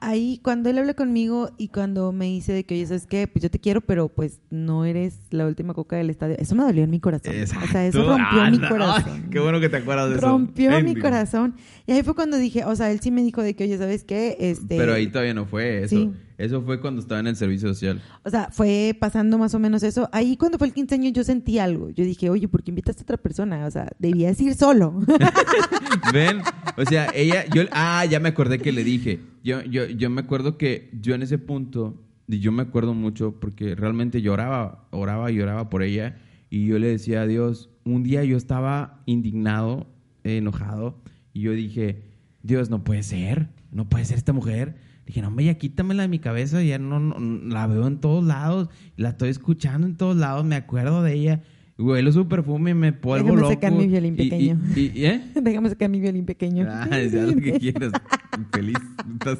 Ahí, cuando él habla conmigo y cuando me dice de que, oye, ¿sabes qué? Pues yo te quiero, pero pues no eres la última coca del estadio. Eso me dolió en mi corazón. O sea, eso Exacto. rompió mi Anda. corazón. Ay, qué bueno que te acuerdas de eso. Rompió mi corazón. Y ahí fue cuando dije, o sea, él sí me dijo de que, oye, ¿sabes qué? Este, Pero ahí todavía no fue eso. Sí. Eso fue cuando estaba en el servicio social. O sea, fue pasando más o menos eso. Ahí cuando fue el 15 años yo sentí algo. Yo dije, oye, ¿por qué invitaste a otra persona? O sea, debías ir solo. Ven, o sea, ella, yo, ah, ya me acordé que le dije. Yo, yo, yo me acuerdo que yo en ese punto, y yo me acuerdo mucho porque realmente lloraba, oraba y lloraba por ella. Y yo le decía a Dios, un día yo estaba indignado, enojado, y yo dije, Dios, no puede ser, no puede ser esta mujer. Dije, no, hombre, ya quítamela de mi cabeza, ya no, no- la veo en todos lados, la estoy escuchando en todos lados, me acuerdo de ella. Huelo su perfume, me vuelvo Déjame loco. sacar mi violín Y- y- pequeño. y- y- ¿eh? Déjame sacar mi violín pequeño. Ah, lo que quieras. Feliz. Estás-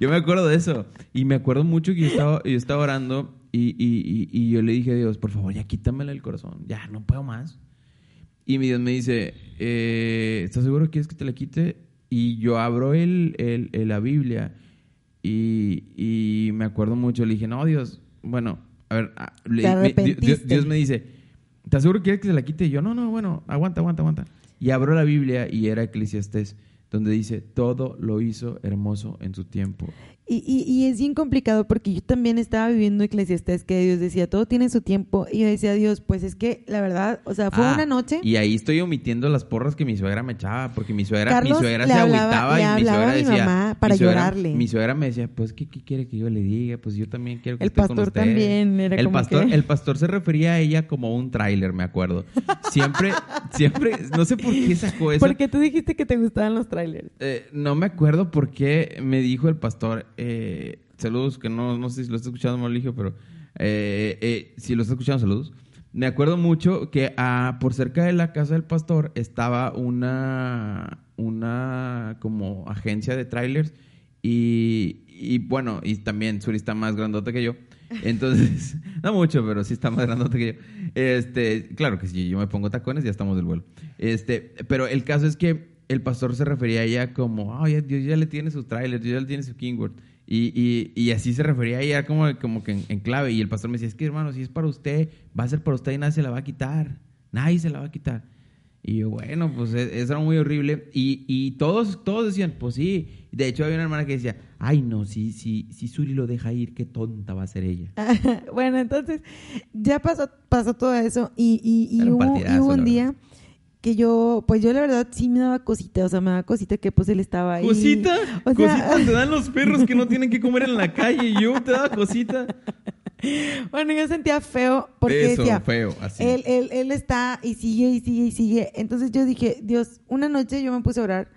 Yo me acuerdo de eso. Y me acuerdo mucho que yo estaba, yo estaba orando y, y- y- y yo le dije a Dios, por favor, ya quítamela del corazón. Ya, no puedo más. Y mi Dios me dice, eh, ¿estás seguro que quieres que te la quite? Y yo abro el, el- el- la Biblia y, y me acuerdo mucho. Le dije, no, Dios, bueno, a ver, ah, le- Te me- Dios- Dios, me dice, ¿estás seguro que quieres que se la quite? Y yo, no, no, bueno, aguanta, aguanta, aguanta. Y abro la Biblia y era Eclesiastés, donde dice, todo lo hizo hermoso en su tiempo. Y, y, y es bien complicado porque yo también estaba viviendo Eclesiastés que Dios decía, todo tiene su tiempo. Y yo decía, Dios, pues es que la verdad, o sea, fue Ah, una noche. Y ahí estoy omitiendo las porras que mi suegra me echaba, porque mi suegra, Carlos mi suegra se hablaba- agüitaba y mi suegra mi decía. mamá para mi suegra- llorarle. Mi suegra me decía, pues, ¿qué, qué quiere que yo le diga? Pues yo también quiero que El esté con pastor usted". también era el como pastor, que- El pastor se refería a ella como un tráiler, me acuerdo. Siempre, siempre, no sé por qué sacó eso. Porque tú dijiste que te gustaban los trailers. Eh, no me acuerdo por qué me dijo el pastor, eh, saludos, que no, no sé si lo está escuchando Mauricio, pero eh, eh, si lo está escuchando, saludos. Me acuerdo mucho que ah, por cerca de la casa del pastor estaba una, una como agencia de trailers y, bueno, y también Suri está más grandote que yo. Entonces, no mucho, pero sí está más grandote que yo. Este, claro que si yo me pongo tacones, ya estamos del vuelo. Este, pero el caso es que el pastor se refería a ella como, oh, Dios ya le tiene su trailer, Dios ya le tiene su Kingword. Y, y, y así se refería ella como, como que en, en clave. Y el pastor me decía, es que hermano, si es para usted, va a ser para usted y nadie se la va a quitar. Nadie se la va a quitar. Y yo, bueno, pues e- eso era muy horrible. Y, y todos, todos decían, pues sí. De hecho, había una hermana que decía, ay, no, si, si, si Suri lo deja ir, qué tonta va a ser ella. bueno, entonces ya pasó, pasó todo eso y, y, hubo, partidazo, un verdad. Que yo, pues yo la verdad sí me daba cosita, o sea, me daba cosita que pues él estaba ahí. Cosita, O sea- cosita te dan los perros que no tienen que comer en la calle. Y yo te daba cosita. Bueno, yo sentía feo porque Eso, decía, feo, así. Él, él, él está y sigue y sigue y sigue. Entonces yo dije, Dios, una noche yo me puse a orar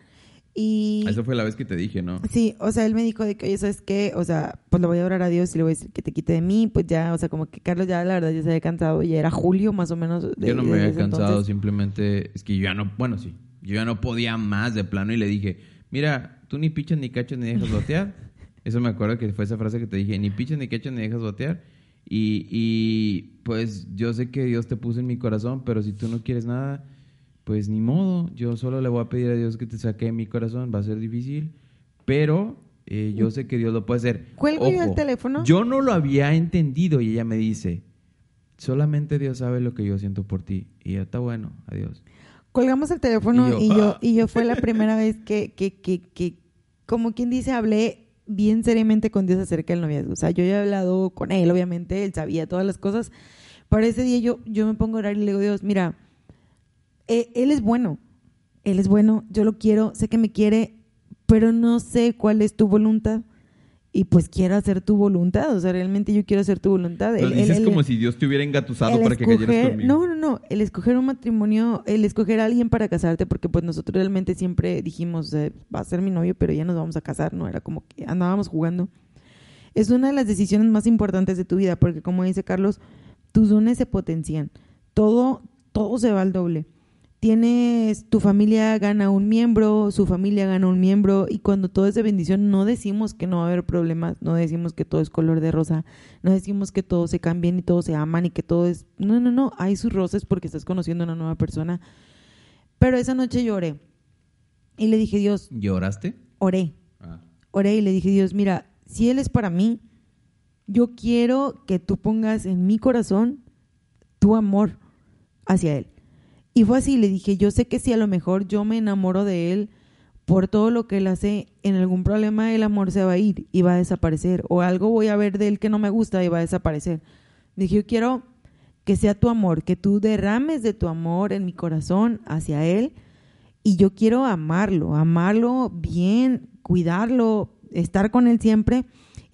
y... Eso fue la vez que te dije, ¿no? Sí, o sea, él me dijo de que, oye, ¿sabes qué? O sea, pues le voy a orar a Dios y le voy a decir que te quite de mí. Pues ya, o sea, como que Carlos ya, la verdad, ya se había cansado. Ya era julio más o menos. de- yo no me había cansado, entonces. simplemente es que yo ya no, bueno, sí, yo ya no podía más de plano y le dije, mira, tú ni pichas ni cachas ni dejas botear. Eso me acuerdo que fue esa frase que te dije, ni pichas ni cachas ni dejas botear. Y, y pues yo sé que Dios te puso en mi corazón, pero si tú no quieres nada, pues ni modo, yo solo le voy a pedir a Dios que te saque de mi corazón, va a ser difícil, pero eh, yo sé que Dios lo puede hacer. ¿Cuelgo yo el teléfono? Yo no lo había entendido y ella me dice, solamente Dios sabe lo que yo siento por ti. Y yo, está bueno, adiós. Colgamos el teléfono Y yo, y yo, y yo, fue la primera vez que, que, que, que, como quien dice, hablé bien seriamente con Dios acerca del noviazgo. O sea, yo ya he hablado con él, obviamente, él sabía todas las cosas. Pero ese día yo, yo me pongo a orar y le digo, Dios, mira, eh, él es bueno, él es bueno, yo lo quiero, sé que me quiere, pero no sé cuál es tu voluntad. Y pues quiero hacer tu voluntad, o sea, realmente yo quiero hacer tu voluntad. Lo dices como si Dios te hubiera engatusado para que cayeras conmigo. No, no, no. El escoger un matrimonio, el escoger a alguien para casarte, porque pues nosotros realmente siempre dijimos, eh, va a ser mi novio, pero ya nos vamos a casar, ¿no? Era como que andábamos jugando. Es una de las decisiones más importantes de tu vida, porque como dice Carlos, tus dones se potencian. Todo, todo se va al doble. Tienes, tu familia gana un miembro, su familia gana un miembro, y cuando todo es de bendición, no decimos que no va a haber problemas, no decimos que todo es color de rosa, no decimos que todos se cambien y todos se aman y que todo es... No, no, no, hay sus roces porque estás conociendo a una nueva persona. Pero esa noche lloré y le dije, Dios, ¿Lloraste? oré, Ah. oré y le dije, Dios, mira, si Él es para mí, yo quiero que tú pongas en mi corazón tu amor hacia Él. Y fue así, le dije, yo sé que si a lo mejor yo me enamoro de Él por todo lo que Él hace, en algún problema el amor se va a ir y va a desaparecer. O algo voy a ver de Él que no me gusta y va a desaparecer. Dije, yo quiero que sea tu amor, que tú derrames de tu amor en mi corazón hacia Él y yo quiero amarlo, amarlo bien, cuidarlo, estar con Él siempre.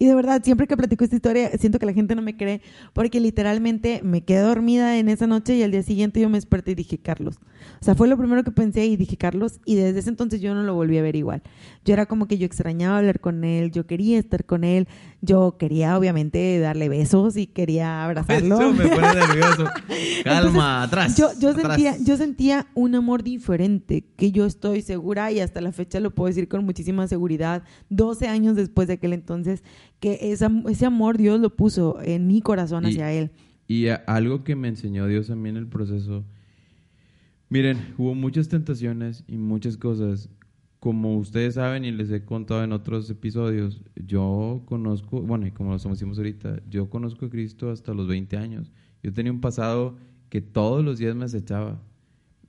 Y de verdad, siempre que platico esta historia, siento que la gente no me cree, porque literalmente me quedé dormida en esa noche y al día siguiente yo me desperté y dije, Carlos. O sea, fue lo primero que pensé y dije, Carlos, y desde ese entonces yo no lo volví a ver igual. Yo era como que yo extrañaba hablar con él, yo quería estar con él, yo quería obviamente darle besos y quería abrazarlo. Eso me pone nervioso. Calma, atrás. Yo, yo, atrás. sentía, yo sentía un amor diferente, que yo estoy segura y hasta la fecha lo puedo decir con muchísima seguridad, 12 años después de aquel entonces, que esa, ese amor Dios lo puso en mi corazón Y- hacia Él. Y a- algo que me enseñó Dios a mí en el proceso. Miren, hubo muchas tentaciones y muchas cosas. Como ustedes saben y les he contado en otros episodios, yo conozco, bueno, y como lo decimos ahorita, yo conozco a Cristo hasta los 20 años. Yo tenía un pasado que todos los días me acechaba.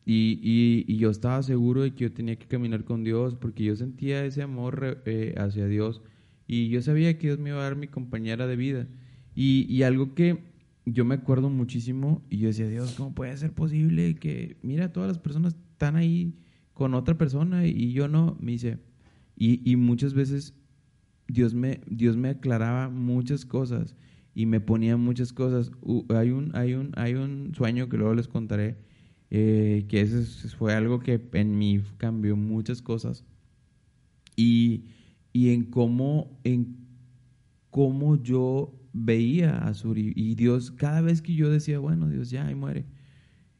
Y, y, y yo estaba seguro de que yo tenía que caminar con Dios porque yo sentía ese amor eh, hacia Dios y yo sabía que Dios me iba a dar mi compañera de vida. Y, y algo que yo me acuerdo muchísimo y yo decía, Dios, ¿cómo puede ser posible que, mira, todas las personas están ahí con otra persona y yo no? Me dice, y, y muchas veces Dios me, Dios me aclaraba muchas cosas y me ponía muchas cosas. U- hay, un, hay, un, hay un sueño que luego les contaré, eh, que ese es- fue algo que en mí cambió muchas cosas. Y, y en cómo, en cómo yo veía a Suri. Y Dios, cada vez que yo decía, bueno, Dios ya, ahí muere.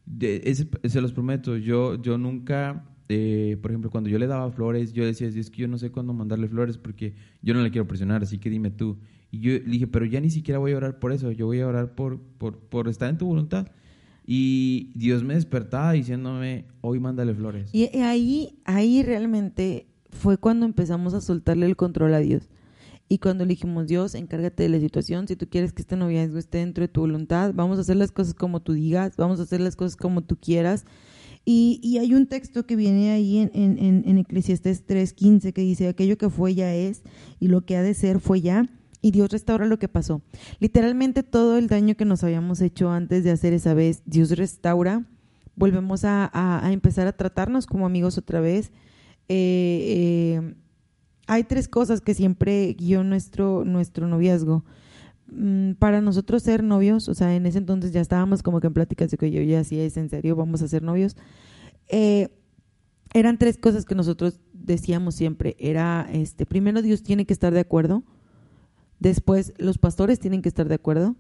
De- se los prometo, yo, yo nunca, eh, por ejemplo, cuando yo le daba flores, yo decía, es que yo no sé cuándo mandarle flores porque yo no le quiero presionar, así que dime tú. Y yo le dije, pero ya ni siquiera voy a orar por eso, yo voy a orar por, por, por estar en tu voluntad. Y Dios me despertaba diciéndome, hoy mándale flores. Y ahí, ahí realmente fue cuando empezamos a soltarle el control a Dios. Y cuando dijimos, Dios, encárgate de la situación, si tú quieres que este noviazgo esté dentro de tu voluntad, vamos a hacer las cosas como tú digas, vamos a hacer las cosas como tú quieras. Y, y hay un texto que viene ahí en, en, en, Eclesiastés 3.15 que dice, aquello que fue ya es y lo que ha de ser fue ya. Y Dios restaura lo que pasó. Literalmente todo el daño que nos habíamos hecho antes de hacer esa vez, Dios restaura. Volvemos a, a- a empezar a tratarnos como amigos otra vez. Eh, eh, hay tres cosas que siempre guió nuestro, nuestro noviazgo. Mm, Para nosotros ser novios, o sea, en ese entonces ya estábamos como que en pláticas de que yo ya sí es en serio, vamos a ser novios. Eh, eran tres cosas que nosotros decíamos siempre. Era, este, primero Dios tiene que estar de acuerdo, después los pastores tienen que estar de acuerdo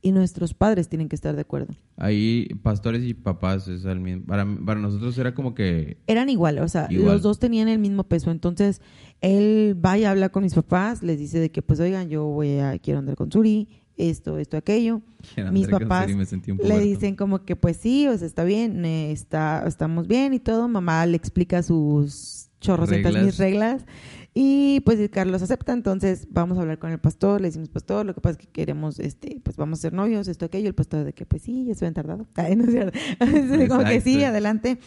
y nuestros padres tienen que estar de acuerdo. Ahí pastores y papás es al mismo. Para, para nosotros era como que Eran igual, o sea, Igual. los dos tenían el mismo peso. Entonces, él va y habla con mis papás, les dice de que, pues, oigan, yo voy a, quiero andar con Suri, esto, esto, aquello. Mis papás Le dicen como que, pues sí, o sea, está bien, está, estamos bien y todo. Mamá le explica sus chorrocientas mis reglas. Y pues Carlos acepta, entonces vamos a hablar con el pastor, le decimos, pastor, lo que pasa es que queremos, este, pues vamos a ser novios, esto, aquello. El pastor de que, pues sí, ya se ven tardado. Ay, no es cierto. como que sí, adelante.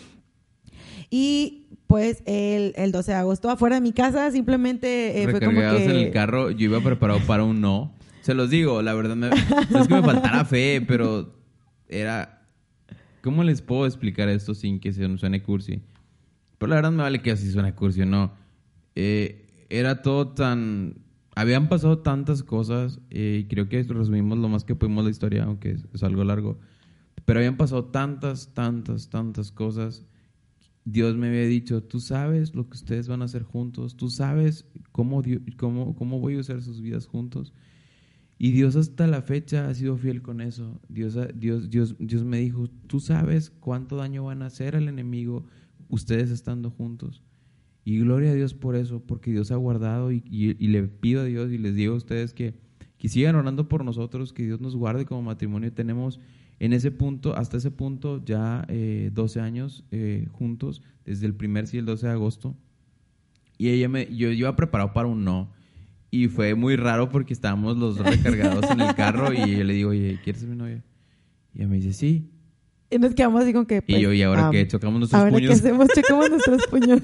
Y pues el, el 12 de agosto, afuera de mi casa, simplemente eh, fue como que... en el carro, yo iba preparado para un no. Se los digo, la verdad, me- no es que me faltara fe, pero era... ¿Cómo les puedo explicar esto sin que se suene cursi? Pero la verdad me vale que así suene cursi o no. Eh, era todo tan... Habían pasado tantas cosas y creo que resumimos lo más que pudimos la historia, aunque es, algo largo. Pero habían pasado tantas, tantas, tantas cosas Dios me había dicho, tú sabes lo que ustedes van a hacer juntos, tú sabes cómo, cómo, cómo voy a usar sus vidas juntos. Y Dios hasta la fecha ha sido fiel con eso. Dios, Dios, Dios, Dios me dijo, tú sabes cuánto daño van a hacer al enemigo ustedes estando juntos. Y gloria a Dios por eso, porque Dios ha guardado y, y- y le pido a Dios y les digo a ustedes que, que sigan orando por nosotros, que Dios nos guarde como matrimonio. Tenemos en ese punto, hasta ese punto, ya eh, 12 años eh, juntos, desde el primer sí, el 12 de agosto. Y ella me, yo iba preparado para un no. Y fue muy raro porque estábamos los dos recargados en el carro y yo le digo, oye, ¿quieres ser mi novia? Y ella me dice, sí. Y nos quedamos así como que... Y pues, yo, ¿y ahora ah, qué? Chocamos nuestros Ahora puños. hacemos, checamos nuestros puños.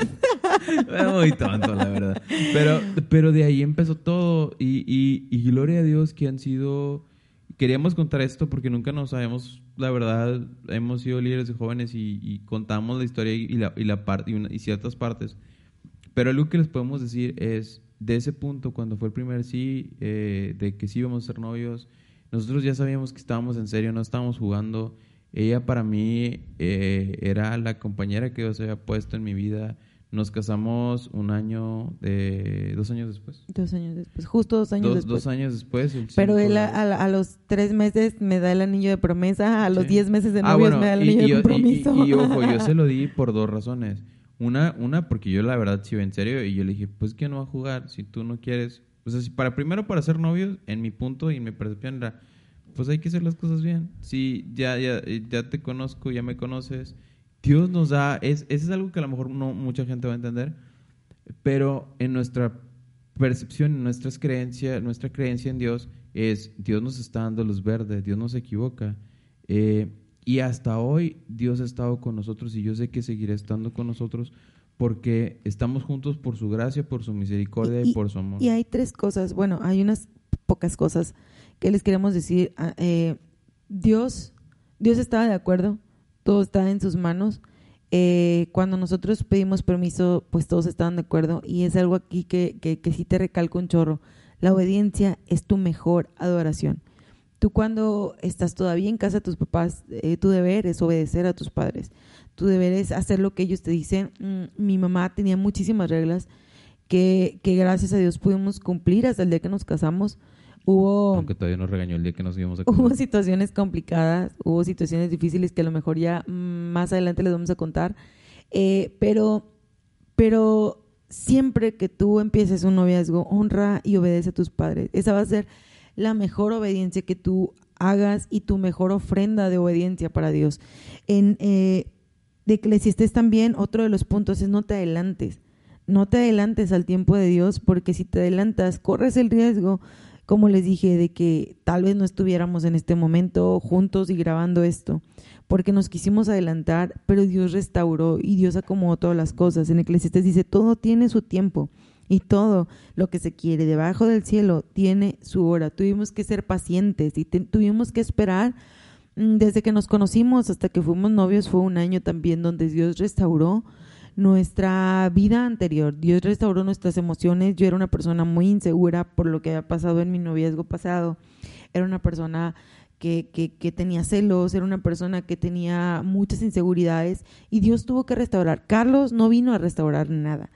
Muy tonto, la verdad. Pero, pero de ahí empezó todo. Y, y, y gloria a Dios que han sido. Queríamos contar esto porque nunca nos sabemos, la verdad, hemos sido líderes de jóvenes y, y contamos la historia y, la, y, la parte, y, y ciertas partes. Pero algo que les podemos decir es: de ese punto, cuando fue el primer sí, eh, de que sí íbamos a ser novios, nosotros ya sabíamos que estábamos en serio, no estábamos jugando. Ella para mí eh, era la compañera que Dios había puesto en mi vida. Nos casamos un año, de, dos años después. Dos años después, justo dos años Dos, después. dos años después. el Pero él a, a- a los tres meses me da el anillo de promesa, a los Sí. diez meses de Ah, novios bueno, me da el anillo y de y- compromiso. Y, y, ojo, yo se lo di por dos razones. Una, una porque yo la verdad sí iba en serio y yo le dije, pues que no va a jugar si tú no quieres. O sea, si para primero para ser novios, en mi punto y en mi percepción era, pues hay que hacer las cosas bien. Si ya, ya, ya te conozco, ya me conoces, Dios nos da, es, eso es algo que a lo mejor no mucha gente va a entender, pero en nuestra percepción, en nuestras creencias, nuestra creencia en Dios es Dios nos está dando luz verde, Dios no se equivoca. Eh, y hasta hoy Dios ha estado con nosotros y yo sé que seguirá estando con nosotros porque estamos juntos por su gracia, por su misericordia y, por su amor. Y hay tres cosas, bueno, hay unas pocas cosas que les queremos decir. Ah, eh, Dios, Dios estaba de acuerdo, todo está en sus manos. Eh, cuando nosotros pedimos permiso, pues todos estaban de acuerdo. Y es algo aquí que, que, que sí te recalco un chorro. La obediencia es tu mejor adoración. Tú cuando estás todavía en casa de tus papás, eh, tu deber es obedecer a tus padres. Tu deber es hacer lo que ellos te dicen. Mm, mi mamá tenía muchísimas reglas que, que gracias a Dios pudimos cumplir hasta el día que nos casamos. Hubo, Aunque todavía nos regañó el día que nos íbamos a hubo situaciones complicadas, hubo situaciones difíciles que a lo mejor ya más adelante les vamos a contar. Eh, pero, pero siempre que tú empieces un noviazgo, honra y obedece a tus padres. Esa va a ser la mejor obediencia que tú hagas y tu mejor ofrenda de obediencia para Dios. En eh, de Eclesiastés también, otro de los puntos es no te adelantes. No te adelantes al tiempo de Dios, porque si te adelantas, corres el riesgo, como les dije, de que tal vez no estuviéramos en este momento juntos y grabando esto, porque nos quisimos adelantar, pero Dios restauró y Dios acomodó todas las cosas. En Eclesiastés dice, todo tiene su tiempo. Y todo lo que se quiere debajo del cielo tiene su hora. Tuvimos que ser pacientes y tuvimos que esperar mm, desde que nos conocimos hasta que fuimos novios. Fue un año también donde Dios restauró nuestra vida anterior. Dios restauró nuestras emociones. Yo era una persona muy insegura por lo que había pasado en mi noviazgo pasado. Era una persona que, que, que tenía celos, era una persona que tenía muchas inseguridades y Dios tuvo que restaurar. Carlos no vino a restaurar nada.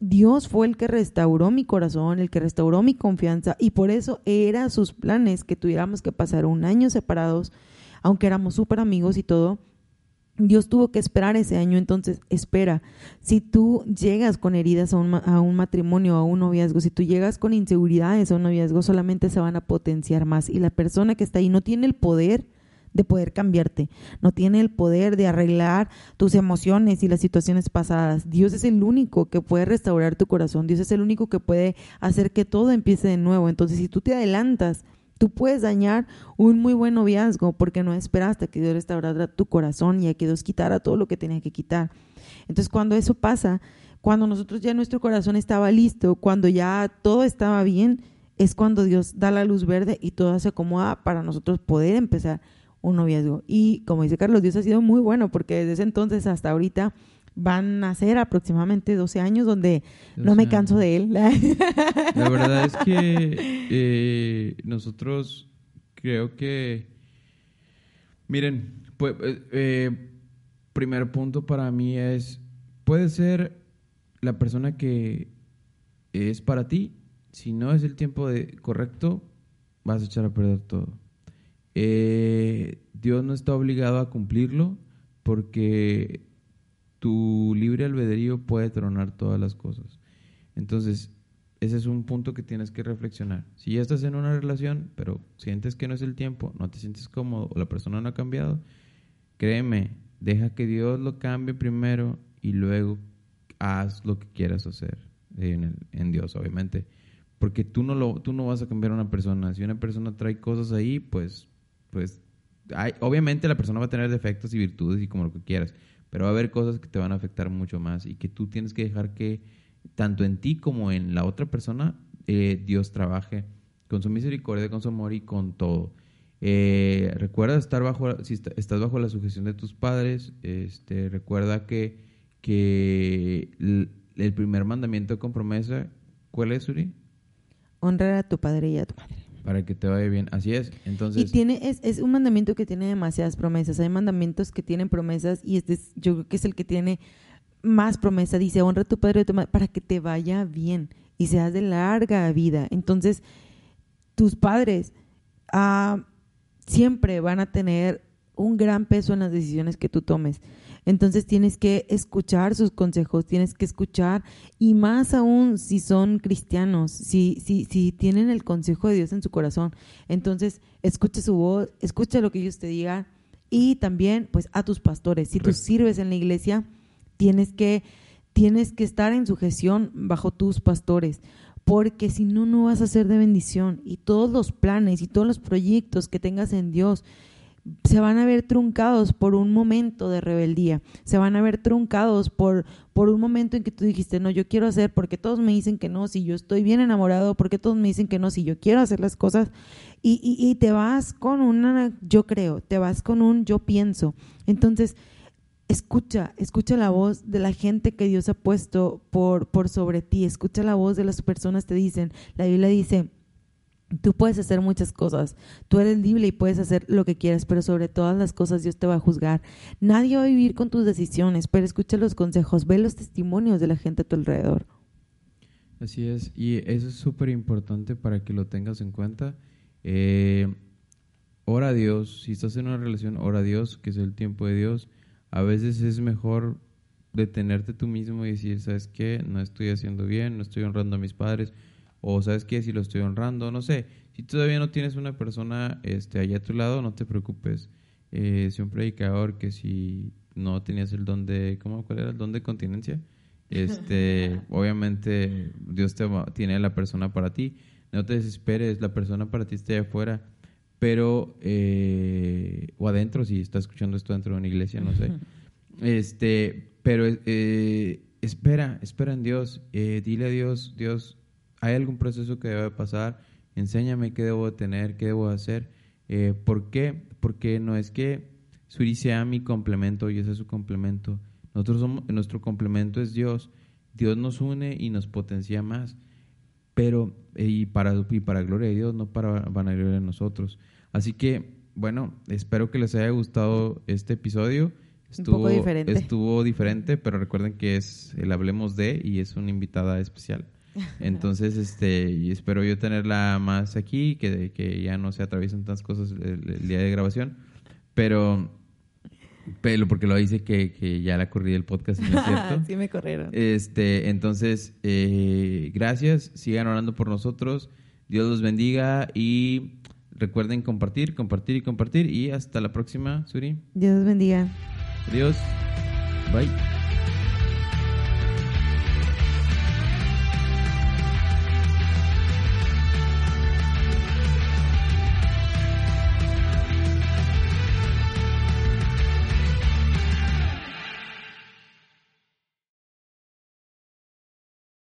Dios fue el que restauró mi corazón, el que restauró mi confianza y por eso era sus planes que tuviéramos que pasar un año separados, aunque éramos súper amigos y todo. Dios tuvo que esperar ese año, entonces espera. Si tú llegas con heridas a un, a un matrimonio, a un noviazgo, si tú llegas con inseguridades a un noviazgo, solamente se van a potenciar más y la persona que está ahí no tiene el poder de poder cambiarte, no tiene el poder de arreglar tus emociones y las situaciones pasadas. Dios es el único que puede restaurar tu corazón, Dios es el único que puede hacer que todo empiece de nuevo. Entonces, si tú te adelantas, tú puedes dañar un muy buen noviazgo porque no esperaste que Dios restaurara tu corazón y a que Dios quitara todo lo que tenía que quitar. Entonces, cuando eso pasa, cuando nosotros ya nuestro corazón estaba listo, cuando ya todo estaba bien, es cuando Dios da la luz verde y todo se acomoda para nosotros poder empezar un noviazgo. Y como dice Carlos, Dios ha sido muy bueno porque desde ese entonces hasta ahorita van a ser aproximadamente 12 años donde no me 12 canso de él. La verdad es que eh, nosotros creo que, miren, pues, eh, primer punto para mí es, puede ser la persona que es para ti, si no es el tiempo de, correcto, vas a echar a perder todo. Eh, Dios no está obligado a cumplirlo porque tu libre albedrío puede tronar todas las cosas. Entonces, ese es un punto que tienes que reflexionar. Si ya estás en una relación, pero sientes que no es el tiempo, no te sientes cómodo o la persona no ha cambiado, créeme, deja que Dios lo cambie primero y luego haz lo que quieras hacer en, Dios, obviamente. Porque tú no, lo, tú no vas a cambiar a una persona. Si una persona trae cosas ahí, pues, pues obviamente la persona va a tener defectos y virtudes y como lo que quieras, pero va a haber cosas que te van a afectar mucho más y que tú tienes que dejar que tanto en ti como en la otra persona eh, Dios trabaje con su misericordia, con su amor y con todo. Eh, recuerda estar bajo, si está- estás bajo la sujeción de tus padres, este, recuerda que, que el, primer mandamiento con promesa ¿Cuál es, Suri? Honrar a tu padre y a tu madre. Para que te vaya bien. Así es. Entonces. Y tiene, es, es un mandamiento que tiene demasiadas promesas. Hay mandamientos que tienen promesas y este es, yo creo que es el que tiene más promesa. Dice, honra a tu padre y a tu madre para que te vaya bien y seas de larga vida. Entonces, tus padres ah, siempre van a tener un gran peso en las decisiones que tú tomes. Entonces tienes que escuchar sus consejos, tienes que escuchar, y más aún si son cristianos, si, si, si tienen el consejo de Dios en su corazón. Entonces, escucha su voz, escucha lo que ellos te digan, y también, pues, a tus pastores. Si tú sirves en la iglesia, tienes que, tienes que estar en sujeción bajo tus pastores porque si no, no vas a ser de bendición. Y todos los planes y todos los proyectos que tengas en Dios se van a ver truncados por un momento de rebeldía, se van a ver truncados por, por un momento en que tú dijiste, no, yo quiero hacer porque todos me dicen que no, si yo estoy bien enamorado, porque todos me dicen que no, si yo quiero hacer las cosas, y, y, te vas con una, yo creo, te vas con un yo pienso. Entonces, escucha, escucha la voz de la gente que Dios ha puesto por, por sobre ti, escucha la voz de las personas que te dicen, la Biblia dice, Tú puedes hacer muchas cosas, tú eres libre y puedes hacer lo que quieras, pero sobre todas las cosas Dios te va a juzgar. Nadie va a vivir con tus decisiones, pero escucha los consejos, ve los testimonios de la gente a tu alrededor. Así es, y eso es súper importante para que lo tengas en cuenta. Eh, ora a Dios, si estás en una relación, ora a Dios, que es el tiempo de Dios. A veces es mejor detenerte tú mismo y decir, ¿sabes qué? No estoy haciendo bien, no estoy honrando a mis padres o sabes qué, si lo estoy honrando, no sé. Si todavía no tienes una persona este, allá a tu lado, no te preocupes. Eh, si un predicador que si no tenías el don de, ¿cómo, ¿cuál era el don de continencia? Este, obviamente Dios te tiene la persona para ti. No te desesperes, la persona para ti está allá afuera. Pero, eh, o adentro, si estás escuchando esto dentro de una iglesia, no sé. Este, pero eh, espera, espera en Dios. Dile a Dios, Dios, ¿Hay algún proceso que debe pasar? Enséñame qué debo tener, qué debo hacer. Eh, ¿Por qué? Porque no es que Suri sea mi complemento y ese es su complemento. Nosotros somos, nuestro complemento es Dios. Dios nos une y nos potencia más. Pero, eh, y para, y para gloria de Dios, no para vanagloria de nosotros. Así que, bueno, espero que les haya gustado este episodio. Estuvo, diferente. Estuvo diferente, pero recuerden que es el Hablemos de y es una invitada especial. Entonces, este, espero yo tenerla más aquí, que, que ya no se atraviesen tantas cosas el, día de grabación. Pero, pero porque lo dice que, que ya la corrí del podcast, ¿no es cierto? sí, me corrieron. Este, entonces, eh, gracias, sigan orando por nosotros. Dios los bendiga y recuerden compartir, compartir y compartir. Y hasta la próxima, Suri. Dios los bendiga. Adiós. Bye.